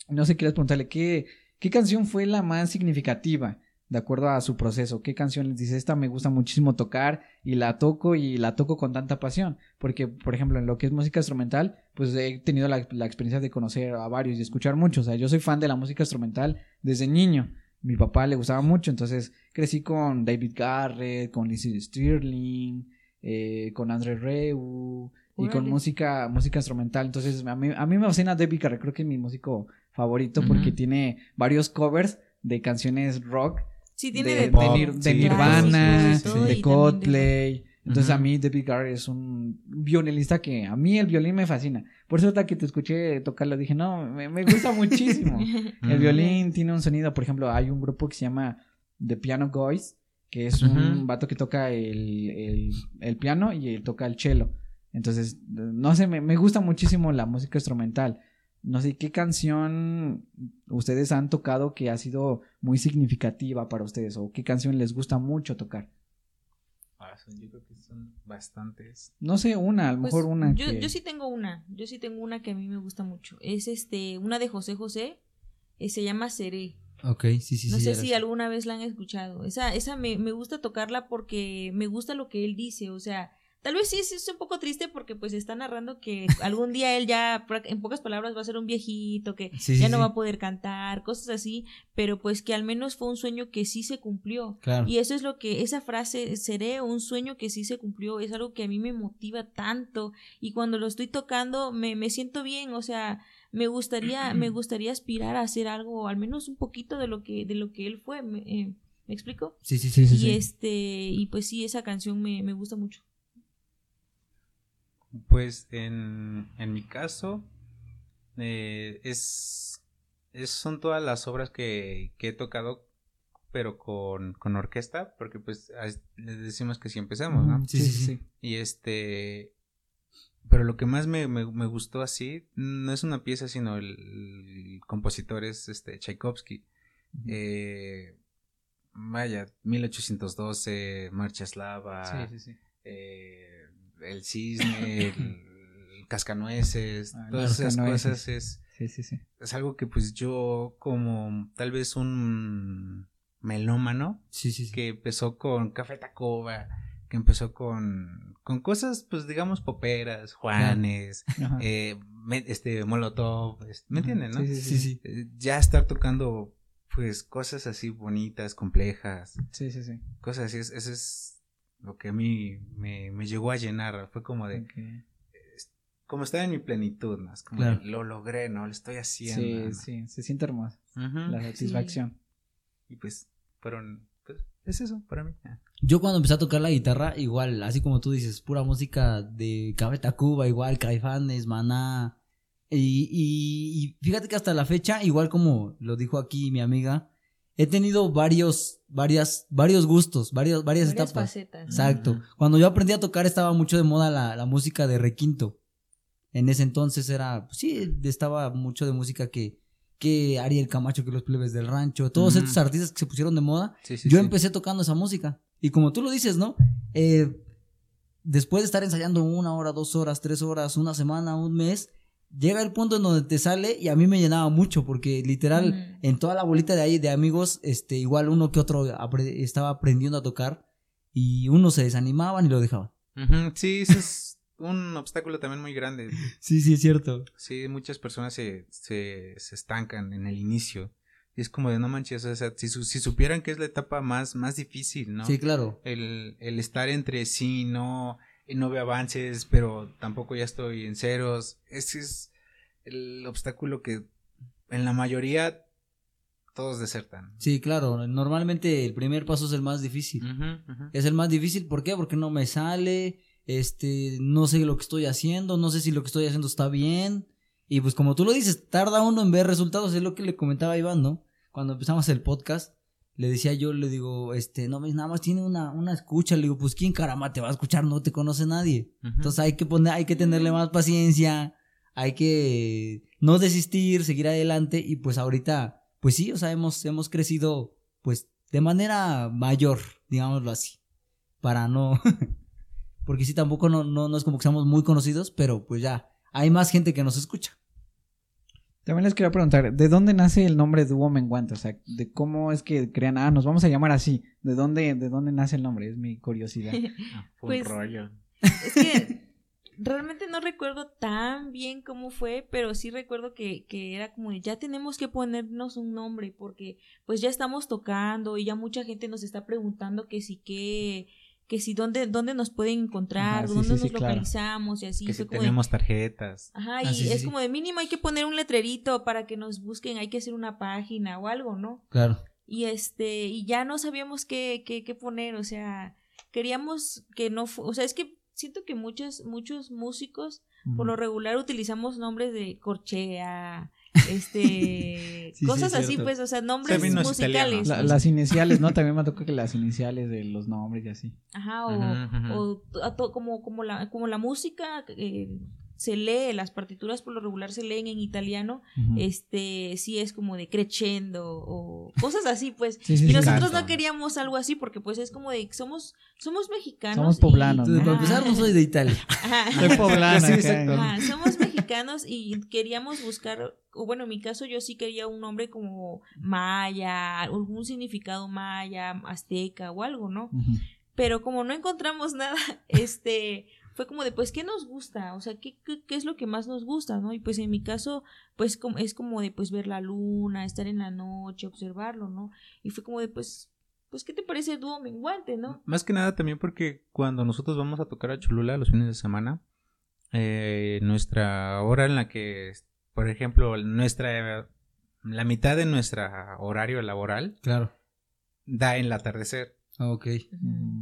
No sé, quieres preguntarle, ¿qué, ¿qué canción fue la más significativa de acuerdo a su proceso? ¿Qué canción les dice, esta me gusta muchísimo tocar y la toco y la toco con tanta pasión? Porque, por ejemplo, en lo que es música instrumental, pues he tenido la, la experiencia de conocer a varios y escuchar muchos. O sea, yo soy fan de la música instrumental desde niño. Mi papá le gustaba mucho, entonces crecí con David Garrett, con Lizzie Stirling, eh, con André Reu y con música música instrumental. Entonces, a mí, a mí me fascina David Garrett, creo que es mi músico favorito porque tiene varios covers de canciones rock Sí, de, tiene de de, todo. Nir- de sí, Nirvana, de Coldplay. Entonces a mí David Garrett es un violinista que a mí el violín me fascina. Por eso hasta que te escuché tocarlo dije, no, me, me gusta muchísimo. el violín tiene un sonido, por ejemplo, hay un grupo que se llama The Piano Guys, que es un vato que toca el, el, el piano y él toca el cello. Entonces, no sé, me, me gusta muchísimo la música instrumental. No sé qué canción ustedes han tocado que ha sido muy significativa para ustedes o qué canción les gusta mucho tocar. Ah, son- yo creo que son bastantes. No sé, una, a lo Pues, mejor una. yo, que- yo sí tengo una, yo sí tengo una que a mí me gusta mucho. Es este, una de José José, eh, se llama Seré. Ok, sí, sí, no sí. sé si alguna vez la han escuchado. Esa, esa me, me gusta tocarla porque me gusta lo que él dice. O sea, tal vez sí es, es un poco triste porque pues está narrando que algún día él ya, en pocas palabras, va a ser un viejito, que Sí, ya sí, no sí. va a poder cantar, cosas así, pero pues que al menos fue un sueño que sí se cumplió. Claro. Y eso es lo que, esa frase, seré un sueño que sí se cumplió, es algo que a mí me motiva tanto y cuando lo estoy tocando me, me siento bien, o sea, me gustaría, me gustaría aspirar a hacer algo, al menos un poquito de lo que, de lo que él fue, ¿me, eh, ¿me explico? Sí, sí, sí. Sí, y este, y pues sí, esa canción me, me gusta mucho. Pues en, en mi caso, eh, es, es- son todas las obras que, que he tocado, pero con, con orquesta, porque pues les decimos que sí empezamos, ¿no? Sí, sí, sí. Y este, pero lo que más me, me, me gustó así, no es una pieza, sino el, el compositor es este Tchaikovsky. Eh, vaya, 1812, Marcha Eslava, Sí, sí, sí. eh, el cisne, el, cascanueces, Ah, todas esas cascanueces. cosas es, Sí, Sí, sí, sí. Es algo que pues yo como tal vez un melómano que empezó con Café Tacuba, que empezó con, con cosas pues digamos poperas, Juanes, eh, este Molotov, ¿me entienden, no? Sí, sí. Eh, Ya estar tocando pues cosas así bonitas, complejas, Sí, sí, sí. cosas así, es- eso es lo que a mí me, me llegó a llenar, fue como de, Ok. como estar en mi plenitud, ¿no? Es como Claro. de, lo logré, ¿no? Lo estoy haciendo. Sí, ¿no? sí, se siente hermoso. La satisfacción. Y pues fueron, pues es eso para mí. Yo cuando empecé a tocar la guitarra, igual, así como tú dices, pura música de Café Tacuba, igual, Caifanes, Maná. Y, y, y fíjate que hasta la fecha, igual como lo dijo aquí mi amiga, he tenido varios, varias, varios gustos, varios, varias, Varias etapas. Exacto. Cuando yo aprendí a tocar estaba mucho de moda la, la música de requinto. En ese entonces era, pues sí, estaba mucho de música que, que Ariel Camacho, que los plebes del rancho, todos Ujú. estos artistas que se pusieron de moda. Sí, sí, yo sí. empecé tocando esa música. Y como tú lo dices, ¿no? Eh, después de estar ensayando una hora, dos horas, tres horas, una semana, un mes, llega el punto en donde te sale y a mí me llenaba mucho porque literal Mm. en toda la bolita de ahí de amigos, este, igual uno que otro apre- estaba aprendiendo a tocar y unos se desanimaban y lo dejaban. Sí, eso es un obstáculo también muy grande. Sí, sí, es cierto. Sí, muchas personas se, se, se estancan en el inicio. Y es como de no manches, o sea, si, su- si supieran que es la etapa más, más difícil, ¿no? Sí, claro. el, el estar entre sí, no, no veo avances, pero tampoco ya estoy en ceros. Ese es el obstáculo que en la mayoría todos desertan. Sí, claro. Normalmente el primer paso es el más difícil. Es el más difícil, ¿por qué? Porque no me sale, este, no sé lo que estoy haciendo, no sé si lo que estoy haciendo está bien. Y pues como tú lo dices, tarda uno en ver resultados, es lo que le comentaba a Iván, ¿no? Cuando empezamos el podcast, le decía yo, le digo, este, no, nada más tiene una, una escucha, le digo, pues quién caramba te va a escuchar, no te conoce nadie. Entonces hay que poner, hay que tenerle más paciencia, hay que no desistir, seguir adelante. Y pues ahorita, pues sí, o sea, hemos, hemos crecido pues de manera mayor, digámoslo así, para no, porque sí tampoco no, no, no es como que seamos muy conocidos, pero pues ya, hay más gente que nos escucha. También les quería preguntar, ¿de dónde nace el nombre Dúo Menguante? O sea, de cómo es que crean, ah, nos vamos a llamar así. ¿De dónde, de dónde nace el nombre? Es mi curiosidad. Ah, fue Pues- un rollo. Es que realmente no recuerdo tan bien cómo fue, pero sí recuerdo que, que era como de, ya tenemos que ponernos un nombre porque pues ya estamos tocando y ya mucha gente nos está preguntando que si qué, que si dónde, dónde nos pueden encontrar, Ajá, sí, dónde sí, nos sí, claro. localizamos y así. Que si de, tenemos tarjetas. Ajá, y Ah, sí, es como de mínimo hay que poner un letrerito para que nos busquen, hay que hacer una página o algo, ¿no? Claro. y este y ya no sabíamos qué, qué, qué poner o sea queríamos que no o sea es que siento que muchos muchos músicos por lo regular utilizamos nombres de corchea este sí, cosas así pues o sea nombres Términos musicales. La- pues. las iniciales, ¿no? También me toca que las iniciales de los nombres y así. ajá o, a to- como como la como la música eh, se lee las partituras por lo regular se leen en italiano este sí es como de crescendo o cosas así pues Sí, sí, y sí. nosotros no queríamos algo así porque pues es como de somos somos mexicanos Somos y- poblanos, Entonces, para Ajá. empezar, no soy de Italia. Ajá. Soy. Ajá, somos mexicanos y queríamos buscar, o bueno, en mi caso yo sí quería un nombre como maya, algún significado maya, azteca o algo, ¿no? Ujú. Pero como no encontramos nada, este, fue como de, pues, ¿qué nos gusta? O sea, ¿qué, qué, qué es lo que más nos gusta, no? Y pues en mi caso, pues como, es como de, pues, ver la luna, estar en la noche, observarlo, ¿no? Y fue como de, pues, pues, ¿qué te parece dúo menguante, no? Más que nada también porque cuando nosotros vamos a tocar a Cholula los fines de semana, eh, nuestra hora en la que, por ejemplo, nuestra la mitad de nuestro horario laboral Claro. da en el atardecer Ah, ok.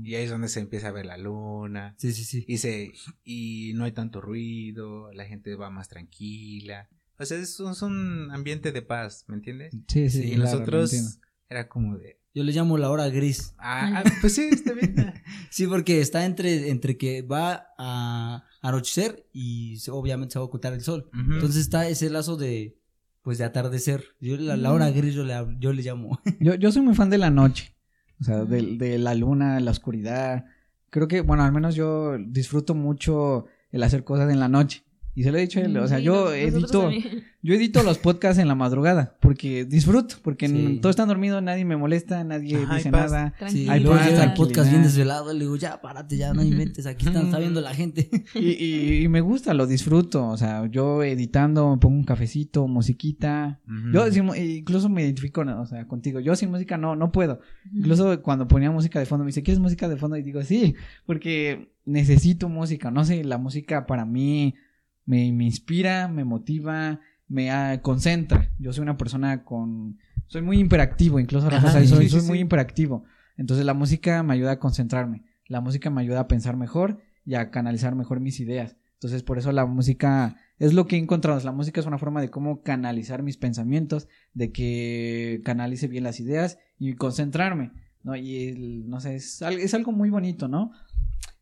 Y ahí es donde se empieza a ver la luna Sí, sí, sí. y se y no hay tanto ruido, la gente va más tranquila. O sea, es un, es un ambiente de paz, ¿me entiendes? Sí, sí, y claro, nosotros era como de Yo le llamo la hora gris. ah, ah, pues sí, está bien. Sí, porque está entre, entre que va a anochecer y obviamente se va a ocultar el sol. Entonces está ese lazo de, pues de atardecer. Yo la, la hora gris yo le, yo le llamo. Yo, yo soy muy fan de la noche. O sea, de, de la luna, la oscuridad. Creo que, bueno, al menos yo disfruto mucho el hacer cosas en la noche. Y se lo he dicho a él, o sea, Sí, yo nosotros edito, también. yo edito los podcasts en la madrugada porque disfruto, porque Sí. todos están dormidos, nadie me molesta, nadie Ajá, dice paz. nada. Sí. Hay luego paz, llega el podcast bien desvelado, le digo, ya, párate, ya, no inventes, aquí está, está viendo la gente. Y, y- y me gusta, lo disfruto, o sea, yo editando, me pongo un cafecito, musiquita. Yo incluso me identifico, o sea, contigo. Yo sin música no, no puedo. Incluso cuando ponía música de fondo, me dice, ¿quieres música de fondo? Y digo, sí, porque necesito música. No sé, la música para mí me, me inspira, me motiva, me ah, concentra. Yo soy una persona con... Soy muy hiperactivo, incluso sí, soy, sí, soy sí. muy hiperactivo. Entonces la música me ayuda a concentrarme. La música me ayuda a pensar mejor y a canalizar mejor mis ideas. Entonces por eso la música es lo que he encontrado. La música es una forma de cómo canalizar mis pensamientos, de que canalice bien las ideas y concentrarme. ¿no? Y el- no sé, es, es algo muy bonito, ¿no?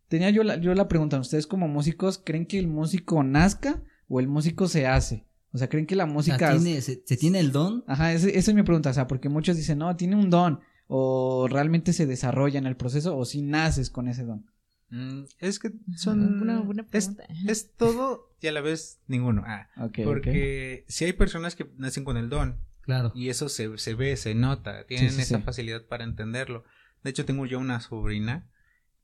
Tenía yo la, yo la pregunta, ¿ustedes como músicos creen que el músico nazca o el músico se hace? O sea, ¿creen que la O sea, música... tiene- se, se tiene el don. Ajá, ese- esa es mi pregunta, o sea, porque muchos dicen, no, tiene un don, o realmente se desarrolla en el proceso, o si naces con ese don. Mm, es que son. Una buena es, pregunta. es todo y a la vez ninguno. Ah, porque si hay personas que nacen con el don Claro. y eso se, se ve, se nota, tienen sí, esa sí. facilidad para entenderlo. De hecho, tengo yo una sobrina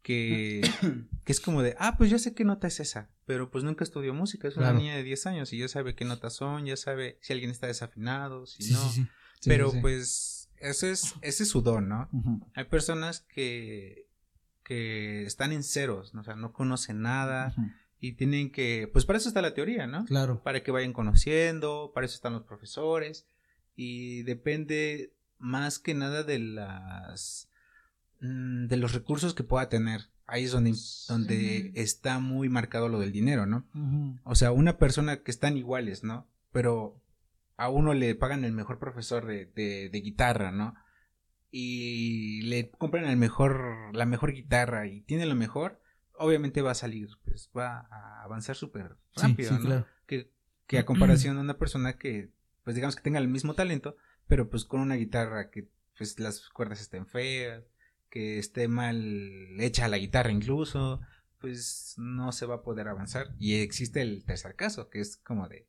que, que es como de, ah, pues yo sé qué nota es esa, pero pues nunca estudió música, es Claro. una niña de 10 años y ya sabe qué notas son, ya sabe si alguien está desafinado, si Sí, no. sí, sí. Sí, pero sí, sí. pues ese es, ese es su don, ¿no? Hay personas que, que están en ceros, ¿no? o sea, no conocen nada y tienen que, pues para eso está la teoría, ¿no? Claro. Para que vayan conociendo, para eso están los profesores y depende más que nada de las de los recursos que pueda tener. Ahí es donde, donde Ujú. está muy marcado lo del dinero, ¿no? O sea, una persona que están iguales, ¿no? Pero a uno le pagan el mejor profesor de, de, de guitarra, ¿no? Y le compran el mejor, la mejor guitarra y tiene lo mejor, obviamente va a salir, pues va a avanzar súper Sí, rápido, sí, ¿no? claro. Que, que a comparación de una persona que, pues digamos que tenga el mismo talento, pero pues con una guitarra que pues las cuerdas estén feas, que esté mal hecha la guitarra incluso, pues no se va a poder avanzar. Y existe el tercer caso, que es como de,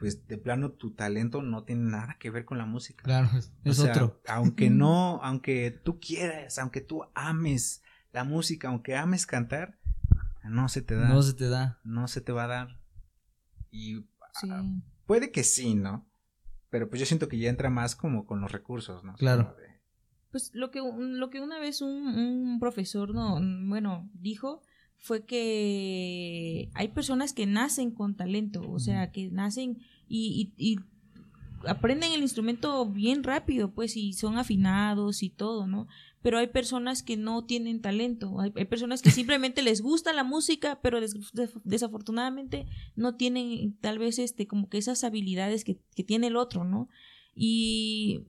pues de plano tu talento no tiene nada que ver con la música. Claro, es, O es sea, otro. Aunque no, aunque tú quieras, aunque tú ames la música, aunque ames cantar, no se te da, No no, se te da. se te va a dar. Y Sí. ah, puede que sí, ¿no? Pero pues yo siento que ya entra más como con los recursos, ¿no? Claro. Pues lo que, lo que una vez un, un profesor, no, bueno, dijo fue que hay personas que nacen con talento, o sea, que nacen y, y- y aprenden el instrumento bien rápido, pues, y son afinados y todo, ¿no? Pero hay personas que no tienen talento, hay, hay personas que simplemente les gusta la música, pero des- desafortunadamente no tienen tal vez este como que esas habilidades que, que tiene el otro, ¿no? Y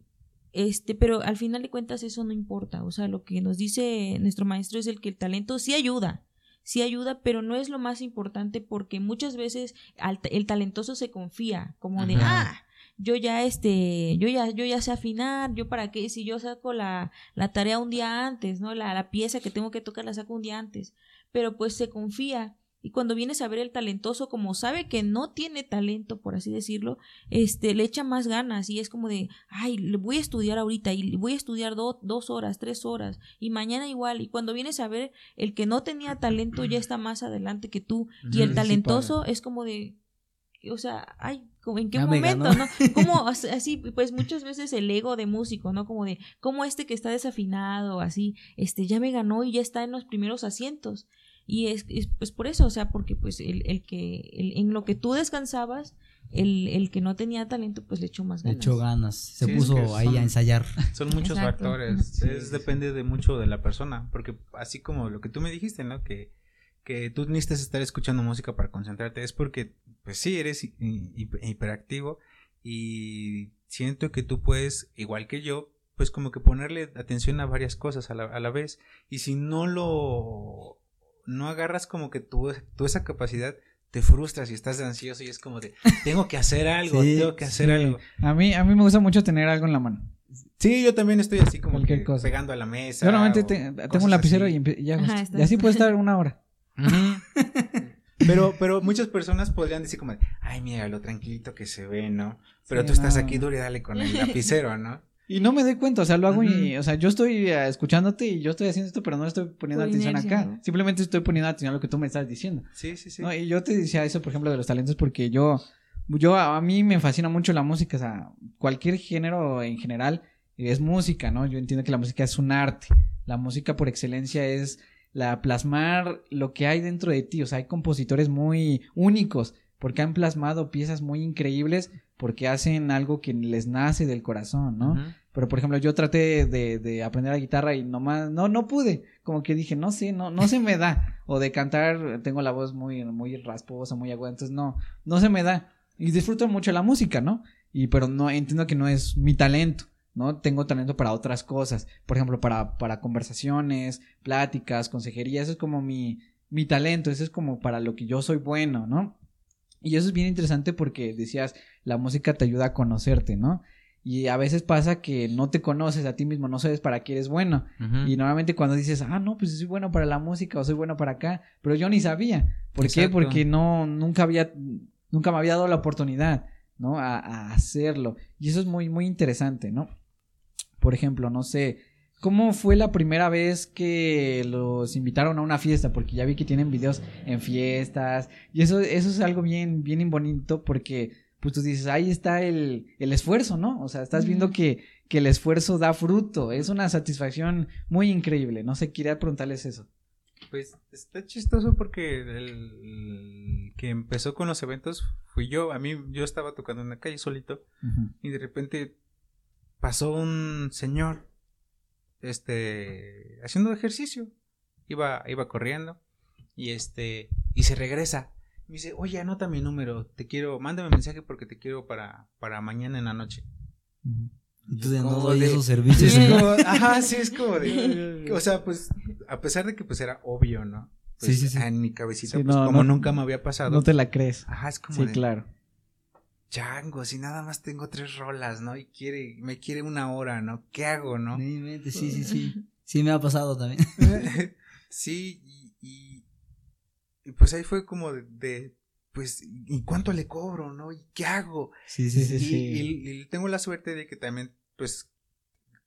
este, pero al final de cuentas eso no importa, o sea, lo que nos dice nuestro maestro es el que el talento sí ayuda, sí ayuda, pero no es lo más importante porque muchas veces el talentoso se confía, como de, ah, yo ya este, yo ya, yo ya sé afinar, yo para qué, si yo saco la, la tarea un día antes, ¿no? La, la pieza que tengo que tocar la saco un día antes, pero pues se confía. Y cuando vienes a ver el talentoso, como sabe que no tiene talento, por así decirlo, este, le echa más ganas y es como de, ay, le voy a estudiar ahorita y voy a estudiar do- dos horas, tres horas y mañana igual. Y cuando vienes a ver, el que no tenía talento ya está más adelante que tú y el Sí, talentoso es como de, o sea, ay, ¿en qué momento, no? Como as- así, pues muchas veces el ego de músico, ¿no? Como de, como este que está desafinado, así, este, ya me ganó y ya está en los primeros asientos. Y es, es, pues por eso, o sea, porque pues el, el que, el- en lo que tú descansabas, el, el que no tenía talento, pues le echó más Le ganas. echó ganas. Se Sí, es puso que ahí son- a ensayar. Son muchos Exacto. factores. Sí, es, sí, depende de mucho de la persona. Porque así como lo que tú me dijiste, ¿no? Que, que tú necesitas estar escuchando música para concentrarte. Es porque, pues sí, eres hi- hi- hiperactivo. Y siento que tú puedes, igual que yo, pues como que ponerle atención a varias cosas a la, a la vez. Y si no lo. No agarras como que tú, tú esa capacidad. Te frustras y estás ansioso y es como de, tengo que hacer algo, Sí, tengo que hacer Sí. algo. A mí, a mí me gusta mucho tener algo en la mano. Sí, yo también estoy así como Cualquier que cosa. pegando a la mesa. Yo normalmente te- tengo un lapicero así. y, ya Ajá, y así puedo estar una hora. Pero, pero muchas personas podrían decir como, de, ay, mira, lo tranquilito que se ve, ¿no? Pero Sí, tú estás no. aquí duro y dale con el lapicero, ¿no? Y no me doy cuenta, o sea, lo hago y, o sea, yo estoy eh, escuchándote y yo estoy haciendo esto, pero no estoy poniendo Por atención inercia, acá. ¿no? Simplemente estoy poniendo atención a lo que tú me estás diciendo. Sí, sí, sí. ¿no? Y yo te decía eso, por ejemplo, de los talentos, porque yo, yo, a mí me fascina mucho la música, o sea, cualquier género en general es música, ¿no? Yo entiendo que la música es un arte. La música por excelencia es la plasmar lo que hay dentro de ti, o sea, hay compositores muy únicos, porque han plasmado piezas muy increíbles, porque hacen algo que les nace del corazón, ¿no? Pero por ejemplo, yo traté de, de aprender la guitarra y nomás, no, no pude. Como que dije, no sé, no, no se me da. O de cantar, tengo la voz muy, muy rasposa, muy aguda, entonces no, no se me da. Y disfruto mucho la música, ¿no? Y pero no, entiendo que no es mi talento, ¿no? Tengo talento para otras cosas. Por ejemplo, para, para conversaciones, pláticas, consejería, eso es como mi, mi talento, eso es como para lo que yo soy bueno, ¿no? Y eso es bien interesante porque decías, la música te ayuda a conocerte, ¿no? Y a veces pasa que no te conoces a ti mismo, no sabes para qué eres bueno. Y normalmente cuando dices, ah, no, pues soy bueno para la música o soy bueno para acá, pero yo ni sabía. ¿Por qué? Porque no, nunca había, nunca me había dado la oportunidad, ¿no? A, a hacerlo. Y eso es muy, muy interesante, ¿no? Por ejemplo, no sé, ¿cómo fue la primera vez que los invitaron a una fiesta? Porque ya vi que tienen videos en fiestas. Y eso, eso es algo bien, bien bonito porque pues tú dices, ahí está el, el esfuerzo, ¿no? O sea, estás viendo que, que el esfuerzo da fruto. Es una satisfacción muy increíble. No sé, quería preguntarles eso. Pues está chistoso porque el que empezó con los eventos fui yo. A mí, yo estaba tocando en la calle solito y de repente pasó un señor, este, haciendo ejercicio. Iba, iba corriendo y este, y se regresa. Me dice, oye, anota mi número, te quiero, mándame mensaje porque te quiero para, para mañana en la noche. De no doy de- esos servicios. como- ajá, sí, es como de, o sea, pues, a pesar de que pues era obvio, ¿no? Pues, Sí, sí, sí. En mi cabecita, Sí, pues no, como no- nunca me había pasado. No te la crees. Ajá, es como Sí, de, claro. Chango, si nada más tengo tres rolas, ¿no? Y quiere, me quiere una hora, ¿no? ¿Qué hago, no? Sí, sí, sí. Sí, me ha pasado también. sí, y, y, y, pues ahí fue como de, de, pues, ¿y cuánto le cobro, no? ¿Y qué hago? Sí, sí, Sí. Y, y- y tengo la suerte de que también, pues,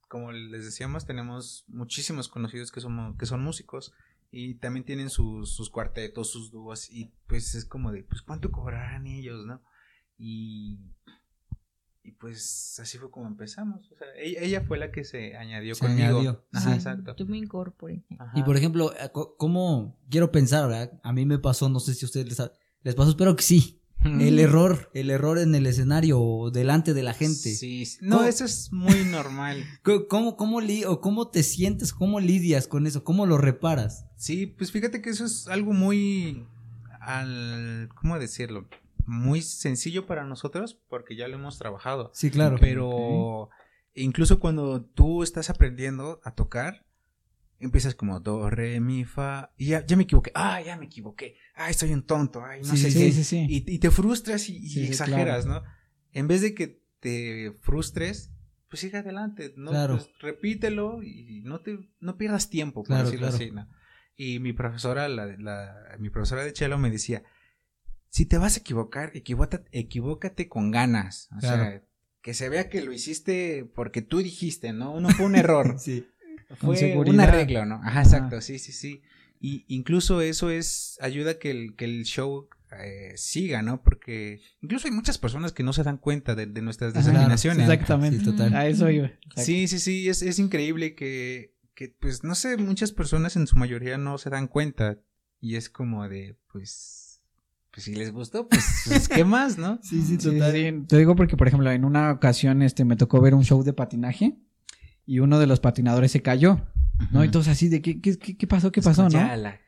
como les decíamos, tenemos muchísimos conocidos que, somos, que son músicos y también tienen sus, sus cuartetos, sus dúos y pues es como de, pues, ¿cuánto cobrarán ellos, no? Y, y pues así fue como empezamos. O sea, ella, ella fue la que se añadió Se conmigo. añadió, Ajá, sí. exacto. Yo me incorporé. Ajá. Y por ejemplo, eh, ¿cómo quiero pensar, verdad? A mí me pasó, no sé si a ustedes les, ha- les pasó, espero que sí. El error, el error en el escenario o delante de la gente. Sí, sí. no, eso es muy normal. ¿Cómo, cómo, li- o cómo te sientes? ¿Cómo lidias con eso? ¿Cómo lo reparas? Sí, pues fíjate que eso es algo muy al ¿cómo decirlo? Muy sencillo para nosotros porque ya lo hemos trabajado. Sí, claro. Pero incluso cuando tú estás aprendiendo a tocar, empiezas como do, re, mi, fa, y ya, ya me equivoqué, ah, ya me equivoqué, ay, soy un tonto, ay, no Sí, sé Sí, qué. sí. Y, y te frustras y, y exageras, ¿no? En vez de que te frustres, pues sigue adelante, ¿no? Claro. Pues repítelo y no te no pierdas tiempo, por Claro, decirlo claro. así, ¿no? Y mi profesora, la, la, mi profesora de cello me decía, si te vas a equivocar, equivócate, equivócate con ganas. O Claro. sea, que se vea que lo hiciste porque tú dijiste, ¿no? No fue un error. Sí. Con fue un arreglo, ¿no? Ajá, exacto, sí, sí, sí. Y incluso eso es, ayuda a que el, que el show eh, siga, ¿no? Porque incluso hay muchas personas que no se dan cuenta de, de nuestras Ajá, desafinaciones. Exactamente. Sí, total. A eso iba. Exacto. Sí, sí, sí, es, es increíble que, que, pues, no sé, muchas personas en su mayoría no se dan cuenta. Y es como de, pues, pues si les gustó, pues, pues, ¿qué más, no? Sí, sí, Sí, total. sí, Te digo porque, por ejemplo, en una ocasión este, me tocó ver un show de patinaje y uno de los patinadores se cayó, ¿no? Y todos así de, ¿qué, qué, qué, qué pasó? ¿Qué pasó, no? Ya la.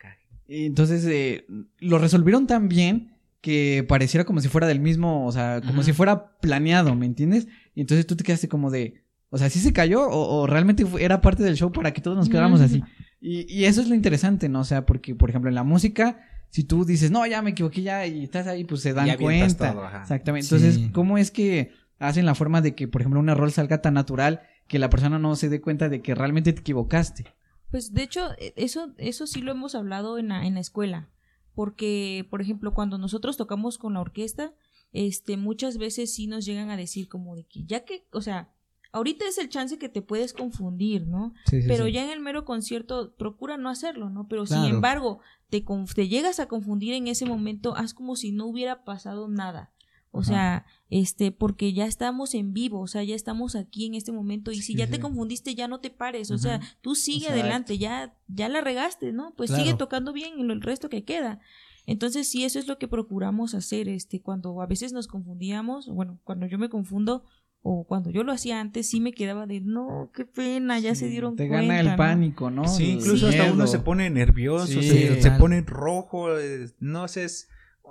Y entonces eh, lo resolvieron tan bien que pareciera como si fuera del mismo, o sea, como si fuera planeado, ¿me entiendes? Y entonces tú te quedaste como de, o sea, ¿sí se cayó o, o realmente fue- era parte del show para que todos nos quedáramos así? Y, y eso es lo interesante, ¿no? O sea, porque, por ejemplo, en la música, si tú dices, no, ya me equivoqué ya y estás ahí, pues se dan cuenta. todo, ajá. Exactamente. Sí. Entonces, ¿cómo es que hacen la forma de que, por ejemplo, un error salga tan natural que la persona no se dé cuenta de que realmente te equivocaste? Pues de hecho, e- eso, eso sí lo hemos hablado en la, en la escuela. porque, por ejemplo, cuando nosotros tocamos con la orquesta, este, muchas veces sí nos llegan a decir como de que, ya que, o sea, ahorita es el chance que te puedes confundir, ¿no? Sí, sí, Pero sí. ya en el mero concierto procura no hacerlo, ¿no? Pero sin embargo, te, te llegas a confundir en ese momento, haz como si no hubiera pasado nada. O Ajá. sea, este, porque ya estamos en vivo, o sea, ya estamos aquí en este momento y si Sí, ya te confundiste, ya no te pares, o sea, tú sigue adelante, ya, ya la regaste, ¿no? Pues Claro. sigue tocando bien el resto que queda. Entonces, sí, eso es lo que procuramos hacer, este, cuando a veces nos confundíamos, bueno, cuando yo me confundo o cuando yo lo hacía antes, sí me quedaba de, no, qué pena, ya se dieron Te cuenta. gana el ¿no? pánico, ¿no? Sí, incluso hasta uno se pone nervioso, Sí, se, pone rojo, eh, no sé, es-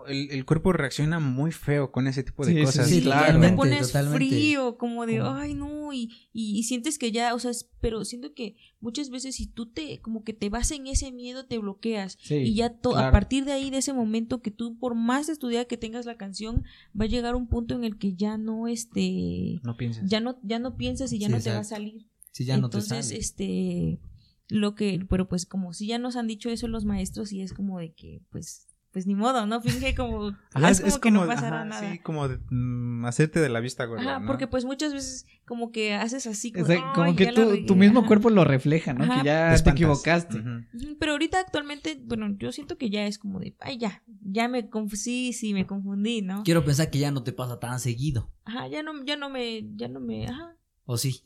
el, el cuerpo reacciona muy feo con ese tipo de Sí, sí, cosas. sí, Sí, claro. te Totalmente, pones totalmente. frío, como de, ay, no, y, y, y sientes que ya, o sea, es- pero siento que muchas veces si tú te, como que te vas en ese miedo, te bloqueas. Sí, y ya to- a partir de ahí, de ese momento que tú, por más estudiada que tengas la canción, va a llegar un punto en el que ya no, este, No piensas. ya no, ya no piensas y ya Sí, no te va a salir. Si ya no te Entonces, sale. este, lo que, pero pues como si ya nos han dicho eso los maestros y es como de que, pues, pues ni modo, ¿no? Finge como, Ajá, es como que no pasara ajá, nada. Sí, como de, mm, hacerte de la vista gorda, Ajá, ¿no? porque pues muchas veces como que haces así como, O sea, como "Ay, que la tu, regué", tu mismo ajá. cuerpo lo refleja, ¿no? Ajá. Que ya Te equivocaste. Pero ahorita actualmente, bueno, yo siento que ya es como de, ay, ya, ya me confundí, sí, me confundí, ¿no? Quiero pensar que ya no te pasa tan seguido. Ajá, ya no, ya no me, ya no me, ajá, ¿O sí?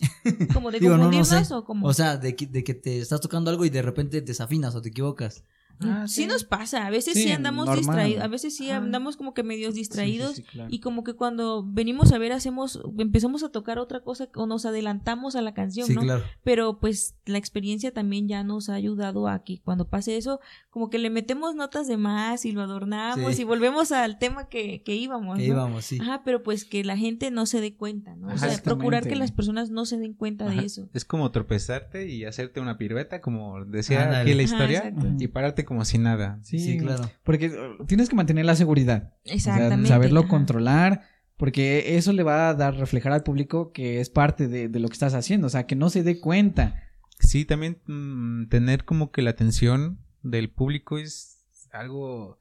como de Digo, no, no o como... O sea, de que, de que te estás tocando algo y de repente desafinas o te equivocas. Ah, sí. sí. nos pasa, a veces sí, Sí, andamos normal. distraídos, a veces sí andamos como que medios distraídos Sí, sí, sí, claro. y como que cuando venimos a ver hacemos, empezamos a tocar otra cosa o nos adelantamos a la canción, Sí, ¿no? claro. pero pues la experiencia también ya nos ha ayudado a que cuando pase eso, como que le metemos notas de más y lo adornamos Sí. y volvemos al tema que, que íbamos. Que ¿no? íbamos, sí. Ajá, pero pues que la gente no se dé cuenta, ¿no? O sea, procurar que las personas no se den cuenta Ajá. de eso. Es como tropezarte y hacerte una pirueta, como decía Ándale. aquí la historia, y pararte como si nada. Sí, Sí, claro. Porque uh, tienes que mantener la seguridad. O sea, Exactamente. saberlo ajá. controlar. Porque eso le va a dar reflejar al público que es parte de, de lo que estás haciendo. O sea, que no se dé cuenta. Sí, también mm, tener como que la atención del público es algo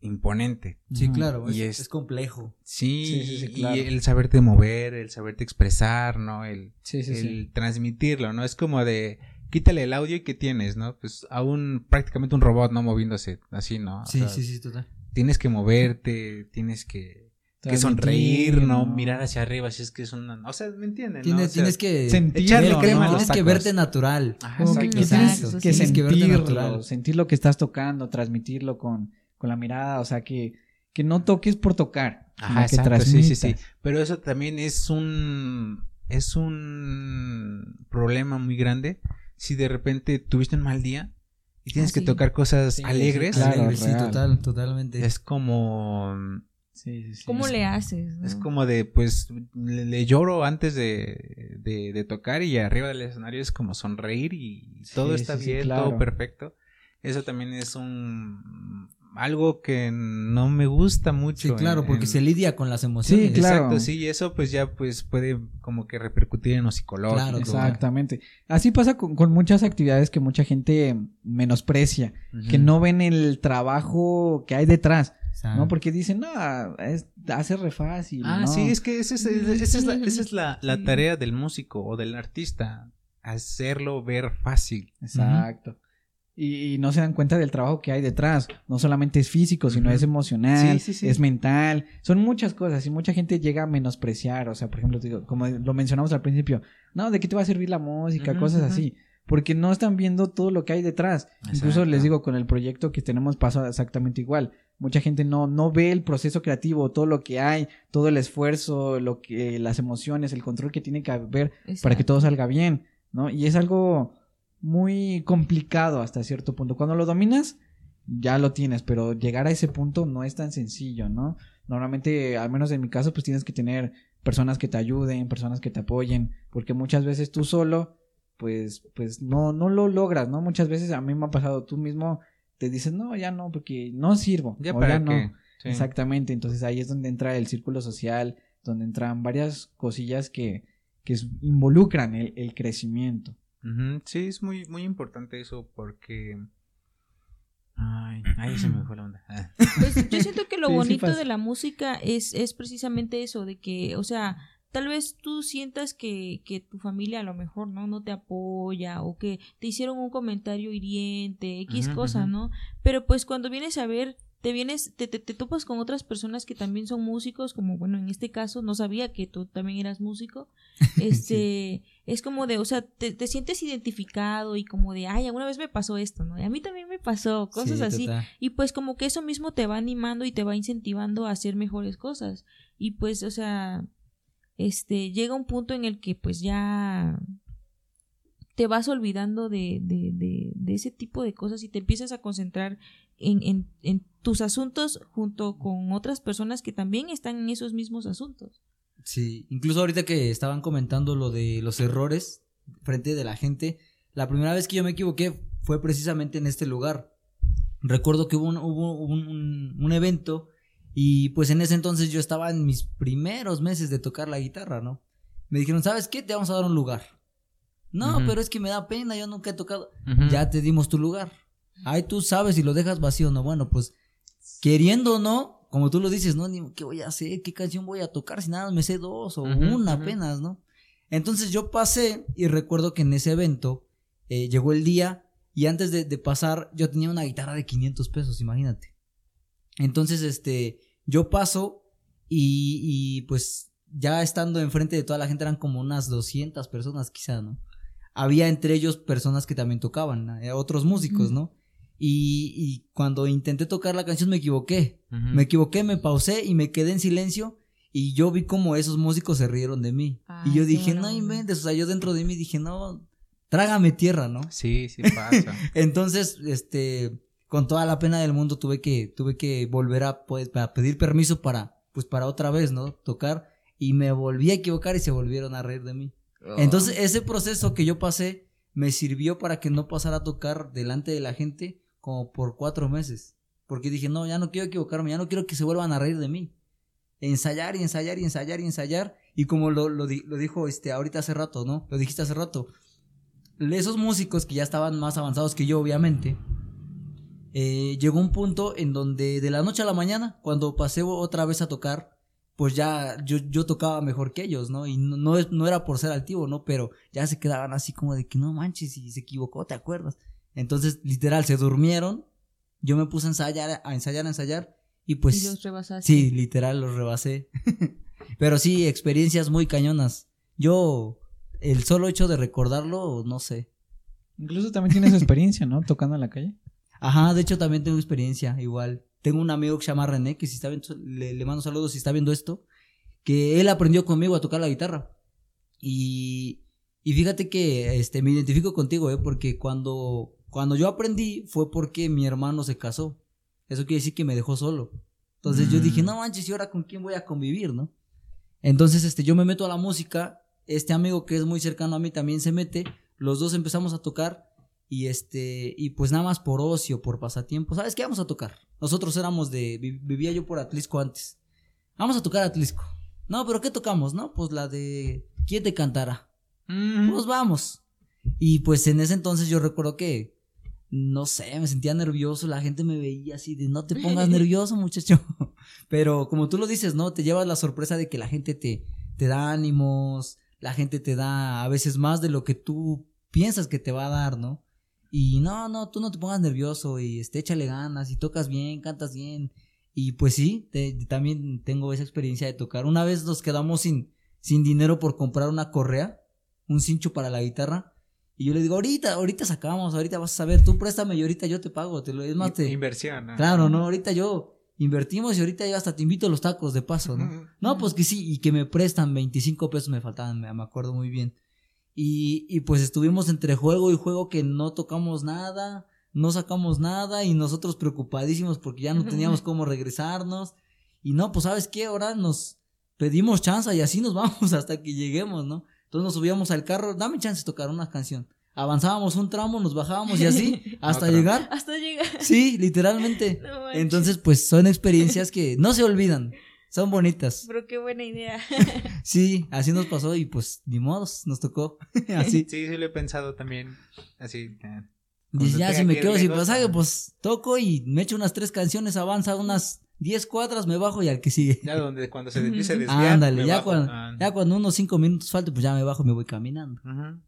imponente. Sí, claro. Y es, es- es complejo. Sí, Sí, sí, sí, claro. y el saberte mover, el saberte expresar, ¿no? El, Sí, sí, el sí. transmitirlo, ¿no? Es como de quítale el audio y ¿qué tienes, no? Pues aún prácticamente un robot, ¿no? Moviéndose así, ¿no? O Sí, sea, sí, sí, total. Tienes que moverte, tienes que, que sonreír, ¿no? Mirar hacia arriba, si es que es una... O sea, ¿me entienden? Tienes, no? O sea, tienes que sentirlo, echarle ¿no? a Tienes que verte natural. Ajá, que, exacto. que tienes Exacto, que tienes que verte sentirlo, natural. sentir lo que estás tocando, transmitirlo con, con la mirada, o sea, que, que no toques por tocar, Ajá, que exacto, sí, sí, sí. Pero eso también es un es un problema muy grande si de repente tuviste un mal día y tienes Ah, que sí. tocar cosas Sí, alegres. sí, claro, Alegre, sí, real. total, totalmente. Es como Sí, sí, sí. ¿Cómo le haces? no? es como de pues le, le lloro antes de, de, de tocar y arriba del escenario es como sonreír y todo Sí, está sí, sí, bien, claro. todo perfecto. Eso también es un algo que no me gusta mucho. Sí, claro, en- porque en- se lidia con las emociones. Sí, claro. Exacto, sí, y eso pues ya pues puede como que repercutir en lo psicológico. Claro, Exactamente. Así pasa con, con muchas actividades que mucha gente menosprecia, que no ven el trabajo que hay detrás, ¿no? Porque dicen, no, es, hace re fácil. Ah, ¿no? sí, es que esa es, esa es la, esa es la, la tarea del músico o del artista, hacerlo ver fácil. Exacto. Y, y no se dan cuenta del trabajo que hay detrás. No solamente es físico, sino es emocional, Sí, sí, sí. es mental. Son muchas cosas y mucha gente llega a menospreciar. O sea, por ejemplo, digo, como lo mencionamos al principio, no, ¿de qué te va a servir la música? Cosas así. Porque no están viendo todo lo que hay detrás. Incluso les digo, con el proyecto que tenemos pasa exactamente igual. Mucha gente no, no ve el proceso creativo, todo lo que hay, todo el esfuerzo, lo que, las emociones, el control que tiene que haber para que todo salga bien, ¿no? Y es algo muy complicado hasta cierto punto. Cuando lo dominas, ya lo tienes, pero llegar a ese punto no es tan sencillo, ¿no? Normalmente, al menos en mi caso, pues tienes que tener personas que te ayuden, personas que te apoyen, porque muchas veces tú solo, pues, pues no, no lo logras, ¿no? Muchas veces a mí me ha pasado, tú mismo te dices, no, ya no, porque no sirvo, Ya o para ya no. qué. Sí. Exactamente, entonces ahí es donde entra el círculo social, donde entran varias cosillas que, que involucran el, el crecimiento. Sí, es muy, muy importante eso porque Ay, ahí se me fue la onda. Ah. Pues yo siento que lo Sí, bonito de la música es, es precisamente eso, de que, o sea, tal vez tú sientas que, que tu familia a lo mejor no no te apoya o que te hicieron un comentario hiriente, X Ujú, cosa. ¿no? Pero pues cuando vienes a ver, te vienes, te, te, te topas con otras personas que también son músicos, como bueno, en este caso, no sabía que tú también eras músico. Este, es como de, o sea, te, te sientes identificado y como de, ay, alguna vez me pasó esto, ¿no? Y a mí también me pasó, cosas Sí, así. total. Y pues como que eso mismo te va animando y te va incentivando a hacer mejores cosas. Y pues, o sea, este, llega un punto en el que pues ya te vas olvidando de, de, de, de ese tipo de cosas y te empiezas a concentrar en, en, en tus asuntos junto con otras personas que también están en esos mismos asuntos. Sí, incluso ahorita que estaban comentando lo de los errores frente de la gente, la primera vez que yo me equivoqué fue precisamente en este lugar. Recuerdo que hubo un, hubo un, un- un evento y pues en ese entonces yo estaba en mis primeros meses de tocar la guitarra, ¿no? Me dijeron, ¿sabes qué? Te vamos a dar un lugar. No, pero es que me da pena, yo nunca he tocado. Ya te dimos tu lugar. Ay, tú sabes si lo dejas vacío o no. Bueno, pues queriendo o no, como tú lo dices, ¿no? ¿Qué voy a hacer? ¿Qué canción voy a tocar? Si nada, me sé dos o una apenas, ¿no? Entonces yo pasé y recuerdo que en ese evento eh, llegó el día y antes de, de pasar yo tenía una guitarra de 500 pesos, imagínate. Entonces, este, yo paso y, y pues ya estando enfrente de toda la gente eran como unas 200 personas quizá, ¿no? Había entre ellos personas que también tocaban, eh, otros músicos. ¿no? Y, y cuando intenté tocar la canción me equivoqué. Me equivoqué, me pausé y me quedé en silencio. Y yo vi como esos músicos se rieron de mí. Ay, y yo dije, no onda. inventes. O sea, yo dentro de mí dije, no, trágame tierra, ¿no? Sí, sí pasa. Entonces, este, con toda la pena del mundo tuve que, tuve que volver a, pues, a pedir permiso para, pues, para otra vez, ¿no? Tocar. Y me volví a equivocar y se volvieron a reír de mí. Entonces, ese proceso que yo pasé me sirvió para que no pasara a tocar delante de la gente como por cuatro meses. Porque dije, no, ya no quiero equivocarme, ya no quiero que se vuelvan a reír de mí. Ensayar y ensayar y ensayar y ensayar. Y como lo, lo, di- lo dijo este ahorita hace rato, ¿no? Lo dijiste hace rato. Esos músicos que ya estaban más avanzados que yo, obviamente. eh, llegó un punto en donde de la noche a la mañana, cuando pasé otra vez a tocar, pues ya yo, yo tocaba mejor que ellos, ¿no? Y no, no, no era por ser altivo, ¿no? Pero ya se quedaban así como de que no manches, y se equivocó, ¿te acuerdas? Entonces, literal, se durmieron. Yo me puse a ensayar, a ensayar, a ensayar. Y pues. y los rebasaste. Sí, literal, los rebasé. Pero sí, experiencias muy cañonas. Yo, el solo hecho de recordarlo, no sé. Incluso también tienes experiencia, ¿no? Tocando en la calle. Ajá, de hecho también tengo experiencia, igual. Tengo un amigo que se llama René, que si está viendo, le, le mando saludos si está viendo esto, que él aprendió conmigo a tocar la guitarra. Y, y fíjate que este, me identifico contigo, ¿eh? Porque cuando, cuando yo aprendí fue porque mi hermano se casó. Eso quiere decir que me dejó solo. Entonces yo dije, no manches, ¿y ahora con quién voy a convivir, no? Entonces, este, yo me meto a la música, este amigo que es muy cercano a mí también se mete, los dos empezamos a tocar y este, y pues nada más por ocio, por pasatiempo, ¿sabes qué? Vamos a tocar. Nosotros éramos de, vi- vivía yo por Atlisco antes. Vamos a tocar Atlisco. No, pero ¿qué tocamos? No, pues la de ¿Quién te cantará? Mm. Pues vamos. Y pues en ese entonces yo recuerdo que, no sé, me sentía nervioso, la gente me veía así de no te pongas nervioso muchacho. Pero como tú lo dices, ¿no? Te llevas la sorpresa de que la gente te, te da ánimos, la gente te da a veces más de lo que tú piensas que te va a dar, ¿no? Y no, no, tú no te pongas nervioso y este, échale ganas y tocas bien, cantas bien. Y pues sí, te- también tengo esa experiencia de tocar. Una vez nos quedamos sin, sin dinero por comprar una correa, un cincho para la guitarra. Y yo le digo, ahorita, ahorita sacamos, ahorita vas a saber, tú préstame y ahorita yo te pago. Te lo, es más, te, Inversión. ¿no? claro, ¿no? Ahorita yo invertimos y ahorita yo hasta te invito a los tacos de paso, ¿no? No, pues que sí, y que me prestan 25 pesos me faltaban, me, me acuerdo muy bien. Y, y pues estuvimos entre juego y juego que no tocamos nada, no sacamos nada y nosotros preocupadísimos porque ya no teníamos cómo regresarnos. Y no, pues sabes qué, ahora nos pedimos chance y así nos vamos hasta que lleguemos, ¿no? Entonces nos subíamos al carro, dame chance de tocar una canción. Avanzábamos un tramo, nos bajábamos y así hasta Otra. llegar. Hasta llegar. Sí, literalmente. No. Entonces, pues son experiencias que no se olvidan, son bonitas. Pero qué buena idea. Sí, así nos pasó y pues ni modos, nos tocó. así. Sí, sí lo he pensado también. Así. eh, Cuando ya si me quedo sin pasaje, pues toco y me echo unas tres canciones, avanza unas 10 cuadras, me bajo y al que sigue. Ya donde cuando se empiece a desviar. Ándale, me ya, bajo. cuando, Ah. ya cuando unos 5 minutos falten, pues ya me bajo y me voy caminando. Ujú.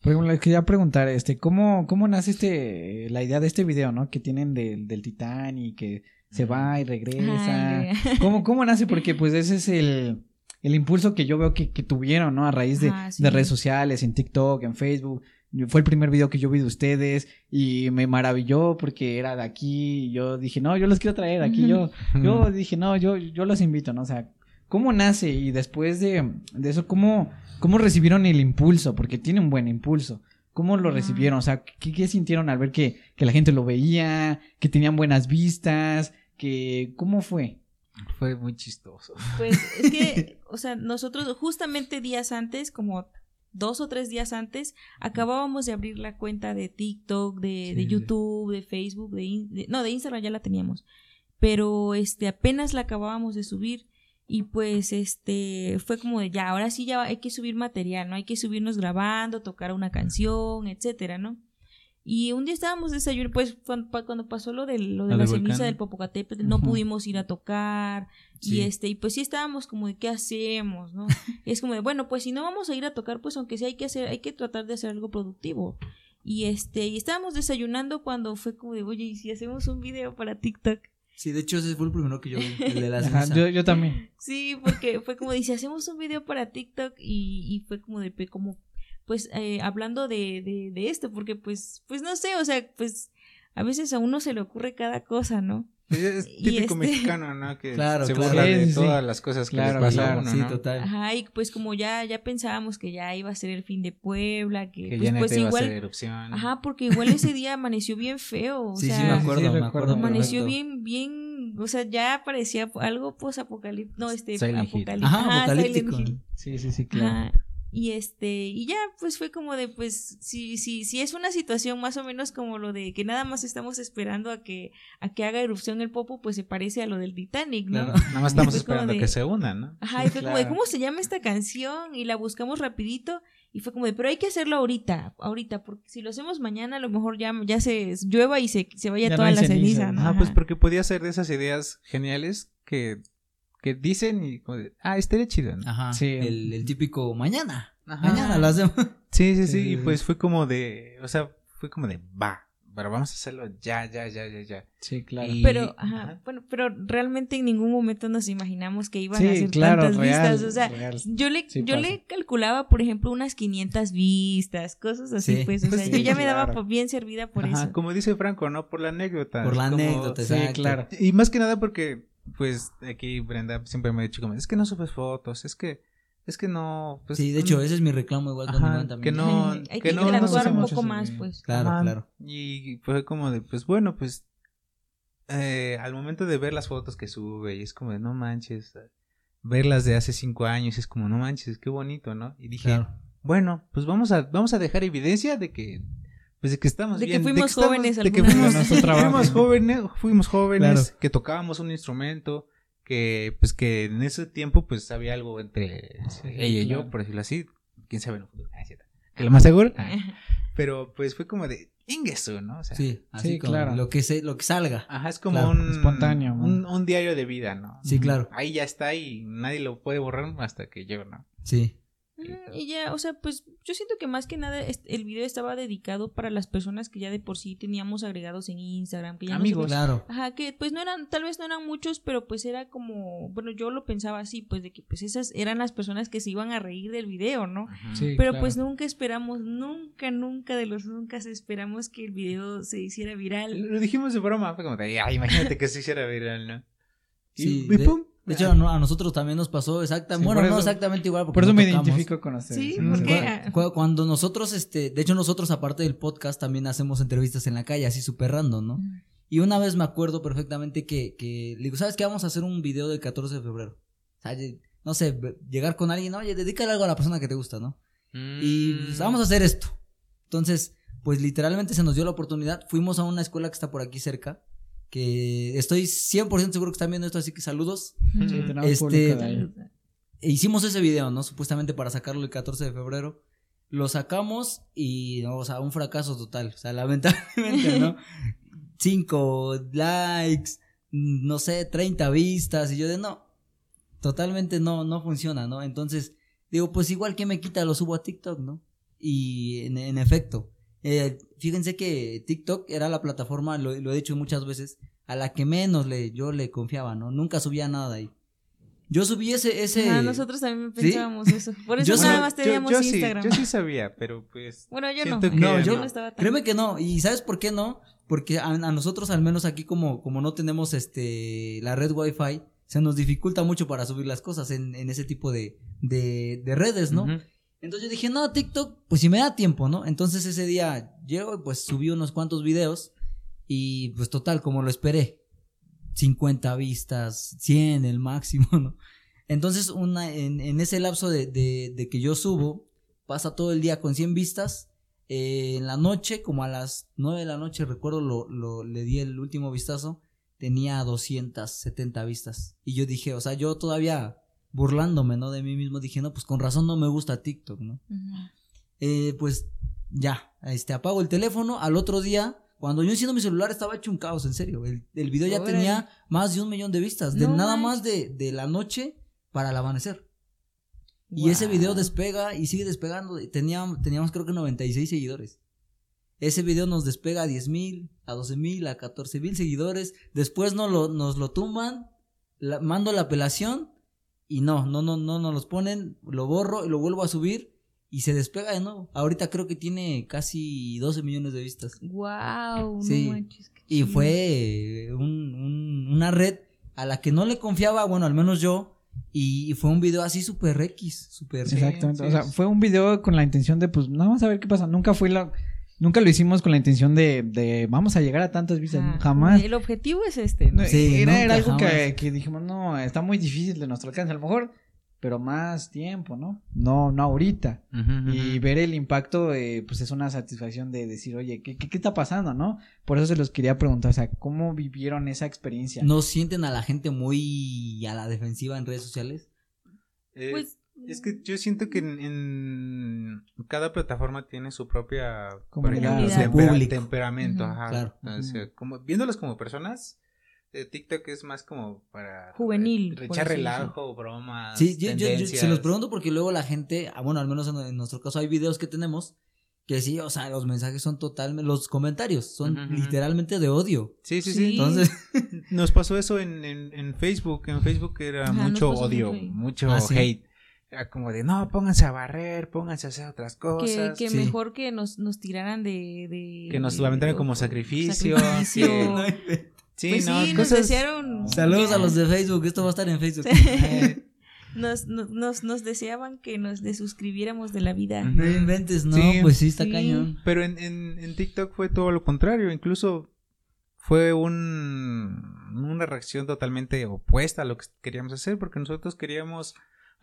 Por ejemplo, les quería preguntar, este, ¿cómo, cómo nace este, la idea de este video, ¿no? Que tienen del, del Titanic, que se va y regresa. ¿Cómo, ¿Cómo nace? Porque pues ese es el, el impulso que yo veo que, que tuvieron, ¿no? A raíz de, Ajá, sí. de redes sociales, en TikTok, en Facebook. Fue el primer video que yo vi de ustedes y me maravilló porque era de aquí. y Yo dije, no, yo los quiero traer aquí. Yo, yo dije, no, yo, yo los invito, ¿no? O sea, ¿cómo nace? Y después de, de eso, ¿cómo, ¿cómo recibieron el impulso? Porque tiene un buen impulso. ¿Cómo lo recibieron? O sea, ¿qué, qué sintieron al ver que, que la gente lo veía, que tenían buenas vistas, que, ¿cómo fue? Fue muy chistoso. Pues es que, o sea, nosotros justamente días antes, como dos o tres días antes, acabábamos de abrir la cuenta de TikTok, de, Sí, de. YouTube, de Facebook, de, de- no, de Instagram ya la teníamos, pero este apenas la acabábamos de subir y pues este fue como de ya, ahora sí ya hay que subir material, ¿no? Hay que subirnos grabando, tocar una canción, etcétera, ¿no? Y un día estábamos desayunando, pues cuando, pasó lo de, lo de la ceniza volcán. del Popocatépetl, no pudimos ir a tocar, Sí. y este, y pues sí estábamos como de qué hacemos, ¿no? Y es como de, bueno, pues si no vamos a ir a tocar, pues aunque sea hay que hacer, hay que tratar de hacer algo productivo. Y este, y estábamos desayunando cuando fue como de, oye, ¿y si hacemos un video para TikTok? Sí, de hecho ese fue el primero que yo vi, el de la Ajá, yo, yo también. Sí, porque fue como de, si hacemos un video para TikTok y, y fue como de, como, pues, eh, hablando de, de, de esto, porque pues, pues no sé, o sea, pues, a veces a uno se le ocurre cada cosa, ¿no? Es, típico este- mexicano, ¿no? Que Claro, se claro. burla de sí, sí. todas las cosas que Claro, les pasa claro, a uno, sí, ¿no? total. Ajá, y pues como ya, ya pensábamos que ya iba a ser el fin de Puebla, que, Que pues, ya no pues iba a igual, hacer erupción. Ajá, porque igual ese día amaneció bien feo. O Sí, sea, sí, me acuerdo, Sí, me acuerdo. Amaneció bien, bien. O sea, ya parecía algo post-apocalíptico. No, este, Silent Hill. apocalíptico. Ajá, apocalíptico. Silent Hill. Sí, sí, sí, claro. Ajá. Y este, y ya, pues fue como de, pues, si, si, si es una situación más o menos como lo de que nada más estamos esperando a que, a que haga erupción el popo, pues se parece a lo del Titanic, ¿no? Claro. Nada más estamos esperando de- que se unan, ¿no? Ajá, y fue como de. ¿cómo se llama esta canción? Y la buscamos rapidito. Y fue como de, pero hay que hacerlo ahorita, ahorita, porque si lo hacemos mañana, a lo mejor ya, ya se llueva y se, se vaya Ya toda la ceniza, ceniza, ¿no? Ah, pues porque podía ser de esas ideas geniales que, que dicen y como de, ah, estaría chido, ¿no? Ajá. Sí. El, el típico mañana. Ajá. Mañana lo hacemos. Sí, sí, sí, Sí, y pues fue como de, o sea, fue como de, va, pero vamos a hacerlo ya, ya, ya, ya, ya. Sí, claro. Y- Pero, ajá, ajá. bueno, pero realmente en ningún momento nos imaginamos que iban a hacer claro, tantas real, vistas. O sea, real. yo le, Sí yo pasa. le calculaba, por ejemplo, unas 500 vistas, cosas así, Sí. pues. O sea, Sí, yo ya me daba por bien servida por Ajá, eso. como dice Franco, ¿no? Por la anécdota. Por la como- anécdota, Sí, exacto. claro. Y más que nada porque, pues, aquí Brenda siempre me ha dicho como, es que no subes fotos, es que, es que no, pues, sí, de hecho, ese es mi reclamo igual con Iván también. que no- Hay que que no- interactuar no un poco más, bien. pues. Claro, Ajá. claro. Y fue como de, pues bueno, pues eh, al momento de ver las fotos que sube y es como de, no manches, verlas de hace cinco años es como, no manches, qué bonito, ¿no? Y dije, Claro. bueno, pues vamos a, vamos a dejar evidencia de que, pues de que estamos De que fuimos estamos- jóvenes de que fuimos, jóvenes, fuimos jóvenes, Claro. que tocábamos un instrumento, que pues que en ese tiempo pues había algo entre ella y yo, por decirlo así, quién sabe futuro, Ah, que lo más seguro, ah, pero pues fue como de Ingesu, ¿no? O sea, Sí, así Sí, como claro. lo que se, lo que salga. Ajá, es como Claro, un espontáneo. Un, un diario de vida, ¿no? Sí, claro. Ahí ya está y nadie lo puede borrar hasta que yo, ¿no? Sí. Ujú, Y ya, o sea, pues yo siento que más que nada el video estaba dedicado para las personas que ya de por sí teníamos agregados en Instagram, que ya Amigos. Claro. Ajá, que pues no eran, tal vez no eran muchos, pero pues era como, bueno, yo lo pensaba así, pues de que pues esas eran las personas que se iban a reír del video, ¿no? Sí, Pero claro. pues nunca esperamos, nunca, nunca de los nunca esperamos que el video se hiciera viral. Lo dijimos de broma, fue como ay, imagínate que se hiciera viral, ¿no? Y, Sí, y de- pum. De hecho, a, no- a nosotros también nos pasó exactamente. Sí, bueno, no exactamente igual. porque Por eso no me tocamos. identifico con ustedes. Sí, porque- Cu- cu- Cuando nosotros, este, de hecho nosotros aparte del podcast también hacemos entrevistas en la calle, así súper random, ¿no? Y una vez me acuerdo perfectamente que, que le digo, ¿sabes qué? Vamos a hacer un video del 14 de febrero. O sea, no sé, llegar con alguien, oye, dedícale algo a la persona que te gusta, ¿no? Y pues, vamos a hacer esto. Entonces, pues literalmente se nos dio la oportunidad. Fuimos a una escuela que está por aquí cerca, que estoy 100% seguro que están viendo esto, así que saludos. Ujú. Sí, tenemos Este- de. E hicimos ese video, ¿no? Supuestamente para sacarlo el 14 de febrero. lo sacamos y, no, o sea, un fracaso total. O sea, lamentablemente, ¿no? Cinco likes, no sé, 30 vistas. Y yo de no, totalmente no, no funciona, ¿no? Entonces, digo, pues igual que me quita, lo subo a TikTok, ¿no? Y en, en efecto, eh, fíjense que TikTok era la plataforma, lo, lo he dicho muchas veces, a la que menos le, yo le confiaba, ¿no? Nunca subía nada ahí. Yo subí ese, ese. Ah, nosotros también ¿Sí? pensábamos eso. Por eso Yo nada sí- más teníamos yo, sí, Instagram. yo sí sabía, pero pues. Bueno, yo no. No, yo no estaba tan. Créeme que no, y ¿sabes por qué no? Porque a, a nosotros, al menos aquí, como, como no tenemos este la red Wi-Fi, se nos dificulta mucho para subir las cosas en, en ese tipo de, de, de redes, ¿no? Ujú. Entonces yo dije, no, TikTok, pues si me da tiempo, ¿no? Entonces ese día llego y pues subí unos cuantos videos y pues total, como lo esperé, 50 vistas, 100 el máximo, ¿no? Entonces una, en, en ese lapso de, de, que yo subo, pasa todo el día con 100 vistas, eh, en la noche, como a las 9 de la noche, recuerdo, lo, lo, le di el último vistazo, tenía 270 vistas. Y yo dije, o sea, yo todavía burlándome, ¿no? De mí mismo, dije, no, pues con razón no me gusta TikTok, ¿no? Eh, pues ya, este, apago el teléfono, al otro día, cuando yo enciendo mi celular estaba hecho un caos, en serio. El, el video ya tenía más de un millón de vistas, de No nada más de, de la noche para el amanecer. Y ese video despega y sigue despegando. Teníamos, teníamos creo que 96 seguidores. Ese video nos despega a 10 mil, a 12 mil, a 14 mil seguidores. Después nos lo, nos lo tumban, la- mando la apelación y no, no, no, no nos los ponen, lo borro y lo vuelvo a subir y se despega de nuevo. Ahorita creo que tiene casi 12 millones de vistas. Wow, Sí. no manches. qué Y fue un- un- una red a la que no le confiaba, bueno, al menos yo. Y, y fue un video así super X, super... Exactamente. sí, o sea, fue un video con la intención de, pues, no, vamos a ver qué pasa. Nunca fue la. Nunca lo hicimos con la intención de, de vamos a llegar a tantas vistas. Jamás. El objetivo es este, ¿no? Sí, era, algo que, que dijimos, no, está muy difícil de nuestro alcance. A lo mejor, pero más tiempo, ¿no? No, no ahorita. Y ver el impacto, eh, pues es una satisfacción de decir, oye, ¿qué, qué, qué está pasando, no? Por eso se los quería preguntar, o sea, ¿cómo vivieron esa experiencia? ¿No sienten a la gente muy a la defensiva en redes sociales? Eh, Pues, Es que yo siento que en, en cada plataforma tiene su propia Comunidad. ejemplo, tempera- temperamento. Ajá. Claro. O sea, como, viéndolos como personas, eh, TikTok es más como para Juvenil, re- echar relajo, bromas. Sí, yo, yo- yo tendencias. se los pregunto porque luego la gente, ah, bueno, al menos en, en nuestro caso hay videos que tenemos que sí, o sea, los mensajes son totalmente, los comentarios son literalmente de odio. Sí, sí, Sí. sí. Entonces, Nos pasó eso en, en, en Facebook. En Facebook era Ajá, mucho odio, mucho Ah, sí. Era como de, no, pónganse a barrer, pónganse a hacer otras cosas. que Sí. mejor que nos, nos tiraran de, de- Que nos de- como sacrificio, sacrificio. que- no Sí, Pues no, sí, nos cosas... desearon. saludos a los de Facebook, esto va a estar en Facebook. Eh, Nos, nos, nos, nos deseaban que nos desuscribiéramos de la vida. No inventes, no, Sí. pues sí, está Sí. cañón. Pero en, en, en TikTok fue todo lo contrario, incluso fue un, una reacción totalmente opuesta a lo que queríamos hacer, porque nosotros queríamos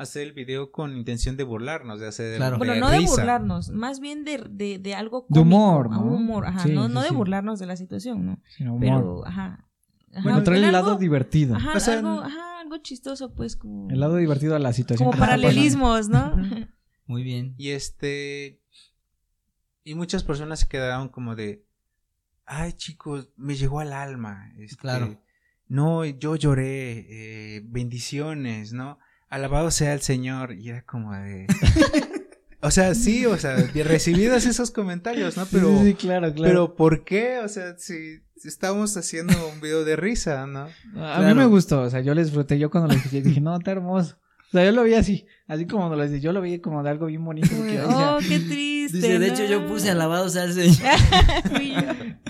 hacer el video con intención de burlarnos, de hacer Claro. Bueno, no de risa. burlarnos, más bien de, de, de algo De cómico, humor, a ¿no? humor, ajá, Sí, no, sí, no de sí. burlarnos de la situación, ¿no? Sino humor. Pero, ajá. ajá, Bueno, trae el algo- lado divertido. Ajá, O sea, algo, ajá, algo chistoso, pues, como, El lado divertido a la situación. como paralelismos, ¿no? Muy bien. Y este. Y muchas personas se quedaron como de. Ay, chicos, me llegó al alma. este, Claro. No, yo lloré. eh, bendiciones, ¿no? Alabado sea el Señor. Y era como de. o sea, sí, o sea, de recibidos esos comentarios, ¿no? Pero. Sí, sí, claro, claro. Pero ¿por qué? O sea, si, si estamos haciendo un video de risa, ¿no? A Claro. mí me gustó, o sea, yo les disfruté. Yo cuando lo escuché dije, no, está hermoso. O sea, yo lo vi así, así como lo dije, yo lo vi como de algo bien bonito. porque yo decía, oh, qué triste. Dice, de hecho yo puse alabado sea el Señor.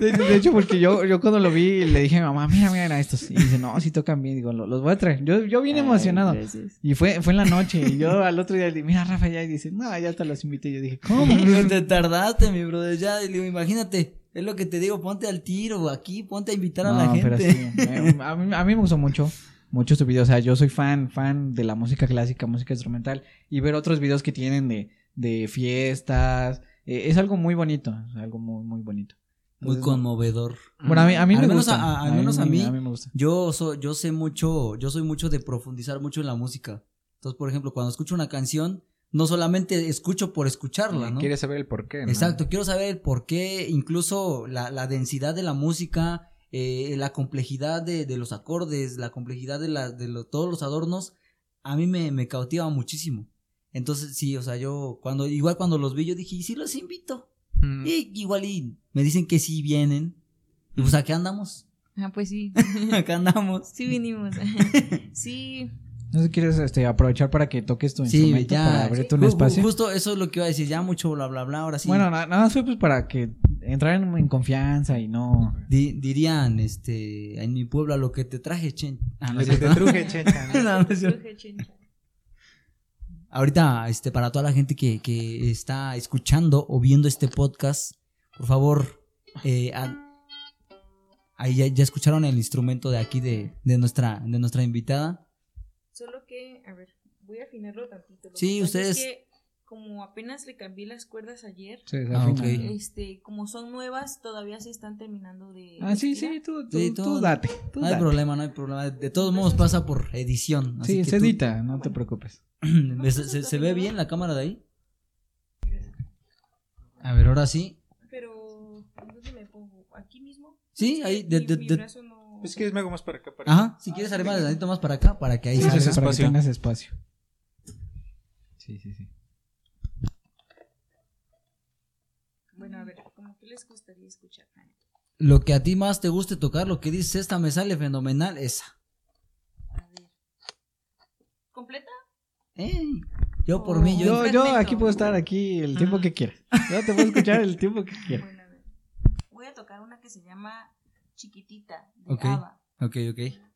De, de hecho, porque yo, yo cuando lo vi le dije a mi mamá, mira, mira estos. Y dice, no, sí tocan bien. Digo, "Lo- los voy a traer. Yo, yo bien Ay, emocionado. gracias. Y fue, fue en la noche. Y yo al otro día le dije, mira, Rafa, ya. Y dice, no, ya te los invité. Y yo dije, ¿cómo? Pero te tardaste, mi brother, ya. Y le digo, imagínate, es lo que te digo, ponte al tiro aquí, ponte a invitar a la No, pero gente. sí, me- a, mí, a mí me gustó mucho, mucho su video. O sea, yo soy fan, fan de la música clásica, música instrumental. Y ver otros videos que tienen de, de fiestas, eh, es algo muy bonito, es algo muy, muy bonito. Muy conmovedor. Bueno, a mí, a mí Al me menos gusta. a- al menos a mí- A mí me gusta. Yo soy, yo sé mucho, yo soy mucho de profundizar mucho en la música. Entonces, por ejemplo, cuando escucho una canción, no solamente escucho por escucharla, ¿no? Quieres saber el por qué, ¿no? Exacto, quiero saber el por qué, incluso la, la densidad de la música, eh, la complejidad de, de los acordes, la complejidad de, la, de lo- todos los adornos, a mí me, me cautiva muchísimo. Entonces, sí, o sea, yo, cuando, igual cuando los vi, yo dije, ¿y si los invito? Mm. Y igual y me dicen que sí vienen. Y pues acá andamos, Ah, pues sí. acá andamos. Sí vinimos. sí. No sé si quieres este, aprovechar para que toques tu Sí, instrumento ya. para abrirte un Ju- ju- espacio. Justo eso es lo que iba a decir, ya mucho bla bla bla, ahora sí. Bueno, na- nada más fue pues para que entraran en confianza y no. Di- dirían, este, en mi pueblo a lo que te traje, chen. Ah, no Lo que te truje, checha, ¿no? No. Cruje chencha. Ahorita, este, para toda la gente que, que está escuchando o viendo este podcast, por favor, eh, a- ahí ya, ya escucharon el instrumento de aquí de, de nuestra, de nuestra invitada. Solo que, a ver, voy a afinarlo tantito. Lo Sí, que pasa es ustedes- que como apenas le cambié las cuerdas ayer, se Ah, desafina. ok. este, como son nuevas, todavía se están terminando de. Ah, sí, sí, tú, tú, Sí, tú tú- date. tú No hay date. problema, no hay problema. De todos modos pasa por edición. así Sí, que se tú- edita, no te preocupes. ¿Se, se- se ve bien la cámara de ahí? A ver, ahora sí. Pero, ¿dónde me pongo? ¿Aquí mismo? Sí, ahí, de- mi- de- mi de- brazo no- Es que me hago más para acá. Para Ajá, si quieres arriba de más para acá, para que ahí Sí, salga. sí, para que tengas espacio. Sí, sí, sí. Bueno, a ver, ¿cómo que les gustaría escuchar? Lo que a ti más te guste tocar, lo que dices, esta me sale fenomenal, esa. A ver. ¿Completa? Ey, yo por mí, yo... Yo, aquí puedo estar aquí el tiempo que quiera. Yo te puedo escuchar el tiempo que quiera. Bueno, a ver. Voy a tocar una que se llama Chiquitita, de Ok. ABBA. Ok, ok.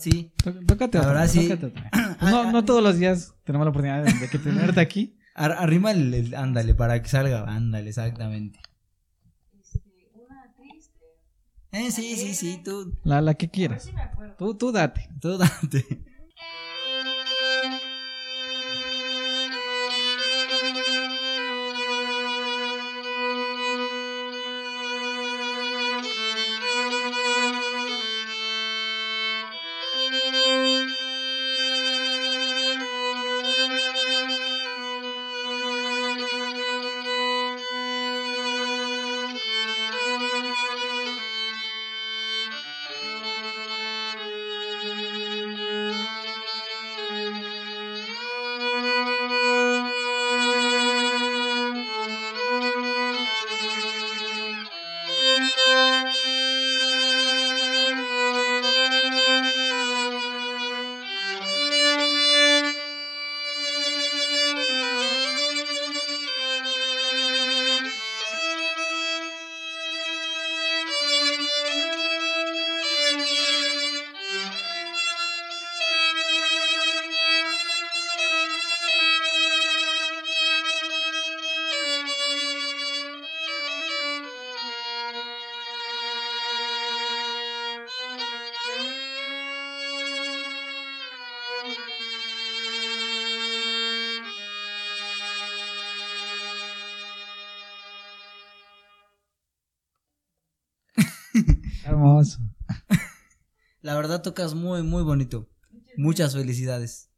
Sí. Tó- Tócate otra, Ahora sí. tócate. Pues no, no todos los días tenemos la oportunidad de, que tenerte aquí. Ar- arrima el, el- ándale, para que salga. Ándale, exactamente. Este, una triste. Eh, sí, sí, sí, tú, La, la que quieras. Tú, tú date. tú date. Verdad tocas muy, muy bonito. Muchas felicidades.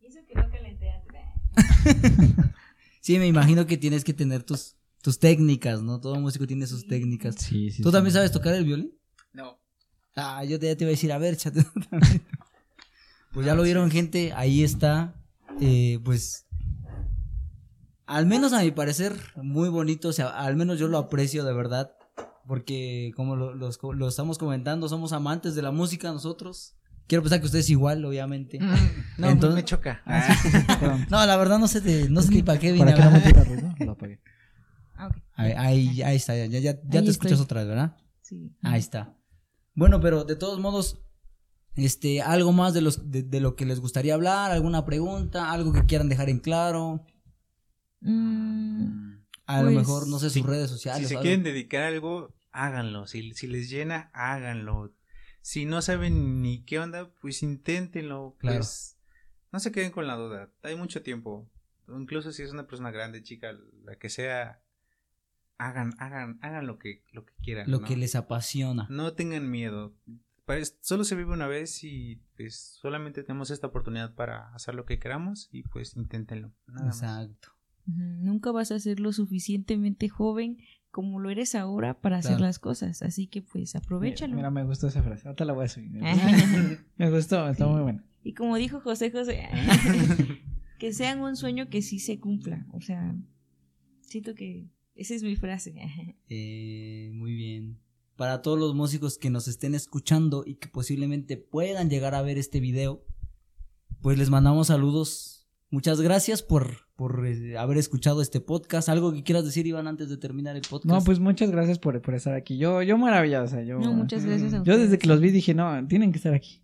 Y eso que no calenté antes. Sí, me imagino que tienes que tener tus, tus técnicas, ¿no? Todo músico tiene sus técnicas. Sí, sí. ¿Tú sí. también sabes tocar el violín? No. Ah, yo te, ya te iba a decir, a ver, chate. Pues ya lo vieron, gente. Ahí está. Eh, pues. Al menos a mi parecer, muy bonito. O sea, al menos yo lo aprecio de verdad. Porque, como lo, los- lo estamos comentando, somos amantes de la música nosotros. Quiero pensar que ustedes igual, obviamente. No, Entonces- me choca. Ah, sí, sí. No, la verdad no sé, de- no sé ni para qué vine. Para que a no me tire ruido, lo apagué. Ah, ok. Ahí, ahí, ahí está, ya, ya, ya, te escuchas estoy. otra vez, ¿verdad? Sí. Ahí está. Bueno, pero de todos modos, este, algo más de los, de, de lo que les gustaría hablar, alguna pregunta, algo que quieran dejar en claro, Mm, a lo Pues, mejor, no sé, sus redes Si sociales. se o algo. quieren dedicar a algo, háganlo. Si, si les llena, háganlo. Si no saben ni qué onda, pues inténtenlo. Claro. Pues no se queden con la duda. Hay mucho tiempo. Incluso si es una persona grande, chica, la que sea, hagan, hagan, hagan lo que, lo que quieran. lo ¿no? que les apasiona. No tengan miedo. Pues, solo se vive una vez y pues solamente tenemos esta oportunidad para hacer lo que queramos y pues inténtenlo. Nada. Exacto. Nunca vas a ser lo suficientemente joven como lo eres ahora para hacer las cosas. Así que pues aprovechalo. Mira, me gustó esa frase. Ahorita la voy a subir. me gustó, está muy buena. Y como dijo José José, que sean un sueño que sí se cumpla. O sea, siento que esa es mi frase. Eh, muy bien. Para todos los músicos que nos estén escuchando y que posiblemente puedan llegar a ver este video, pues les mandamos saludos. Muchas gracias por, por eh, haber escuchado este podcast. ¿Algo que quieras decir, Iván, antes de terminar el podcast? No, pues muchas gracias por, por estar aquí. Yo, yo sea, yo. No, muchas gracias a Yo desde que los vi dije, no, tienen que estar aquí.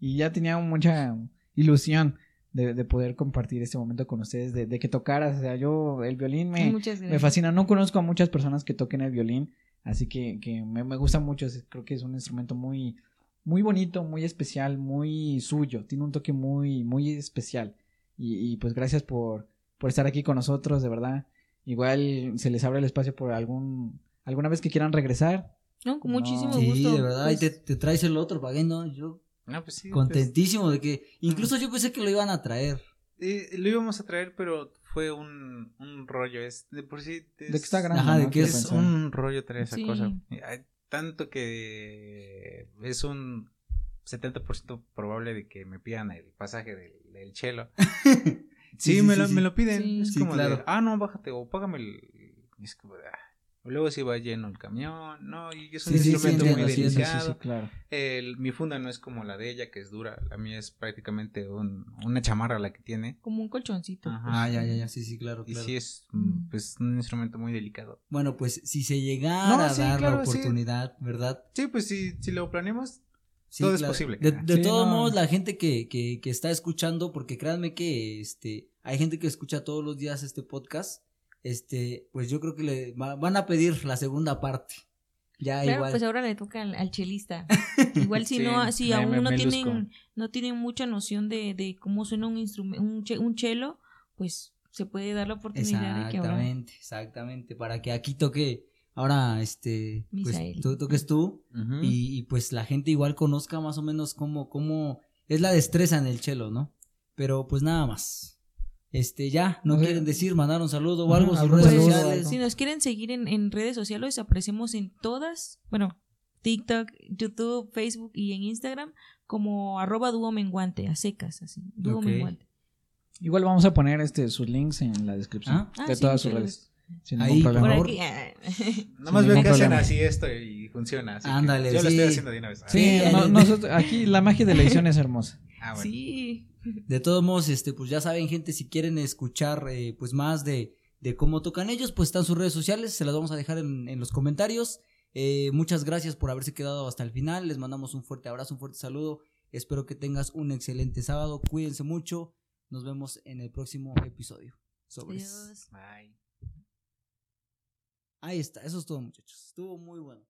Y ya tenía mucha ilusión de, de poder compartir este momento con ustedes, de, de que tocaras. O sea, yo, el violín me, me fascina. No conozco a muchas personas que toquen el violín, así que, que me, me gusta mucho. Creo que es un instrumento muy, muy bonito, muy especial, muy suyo. Tiene un toque muy, muy especial. Y, y pues gracias por, por estar aquí con nosotros, de verdad. Igual se les abre el espacio por algún alguna vez que quieran regresar. No, con No. muchísimo Sí, gusto. de verdad, ahí Pues, te, te traes el otro, ¿para qué no? Yo No, pues sí. pues, contentísimo de que, incluso yo pensé que lo iban a traer. Eh, lo íbamos a traer, pero fue un, un rollo. Es de por sí. Es, De que está grande. Ajá, de ¿no? que es pensar. un rollo traer esa Sí. cosa. Hay tanto que es un 70% probable de que me pidan el pasaje del, del chelo. Sí, Sí, me, sí, lo, sí. me lo piden. Sí. es Sí, como claro. de, ah, no, bájate o págame el. y es como de, ah. Luego si va lleno el camión, no, y es un Sí, sí, sí, instrumento muy sí, sí, sí, delicado. sí, claro. El- mi funda no es como la de ella, que es dura. La mía es prácticamente un- una chamarra la que tiene. Como un colchoncito. Ajá. Ah, ya, ya, ya, sí, sí, claro, Y claro. sí es Mm. mm, pues, un instrumento muy delicado. Bueno, pues si se llegara No, a sí, dar claro, la sí. oportunidad, ¿verdad? Sí, pues si, si lo planeamos, Sí, Todo es claro. posible. De, de Sí, todos no. modos, la gente que, que, que está escuchando, porque créanme que este, hay gente que escucha todos los días este podcast, este, pues yo creo que le va- van a pedir la segunda parte. Ya Claro, igual. pues ahora le toca al, al chelista. Igual si Sí, no, si me- aún me- no me tienen, luzco. no tienen mucha noción de, de cómo suena un instrumento, un, che- un chelo, pues se puede dar la oportunidad de que ahora Exactamente, exactamente. Para que aquí toque, ahora, este, pues tú toques tú y, y, pues la gente igual conozca más o menos cómo, cómo es la destreza en el chelo, ¿no? Pero pues nada más. Este, ya, no quieren decir, mandar un saludo o ajá, algo, sus algún redes sociales. algo. Si nos quieren seguir en, en redes sociales, aparecemos en todas, bueno, TikTok, YouTube, Facebook y en Instagram como arroba dúo menguante, a secas, así, dúo menguante. Igual vamos a poner este sus links en la descripción Ah. Ah, de sí, todas sus redes. Sin Ahí, ningún por problema. Por aquí, ah, Nomás Sin veo que hacen así esto y funciona. Así Ándale, yo lo sí. estoy haciendo de una vez. Sí, Sí, no- eh, nosotros, aquí la magia de la edición es hermosa. Ah, bueno. sí. De todos modos, este, pues ya saben, gente, si quieren escuchar eh, pues más de, de cómo tocan ellos, pues están sus redes sociales, se las vamos a dejar en, en los comentarios. Eh, muchas gracias por haberse quedado hasta el final. Les mandamos un fuerte abrazo, un fuerte saludo. Espero que tengas un excelente sábado. Cuídense mucho. Nos vemos en el próximo episodio. Sobres. Adiós. Bye. Ahí está, eso es todo, muchachos. Estuvo muy bueno.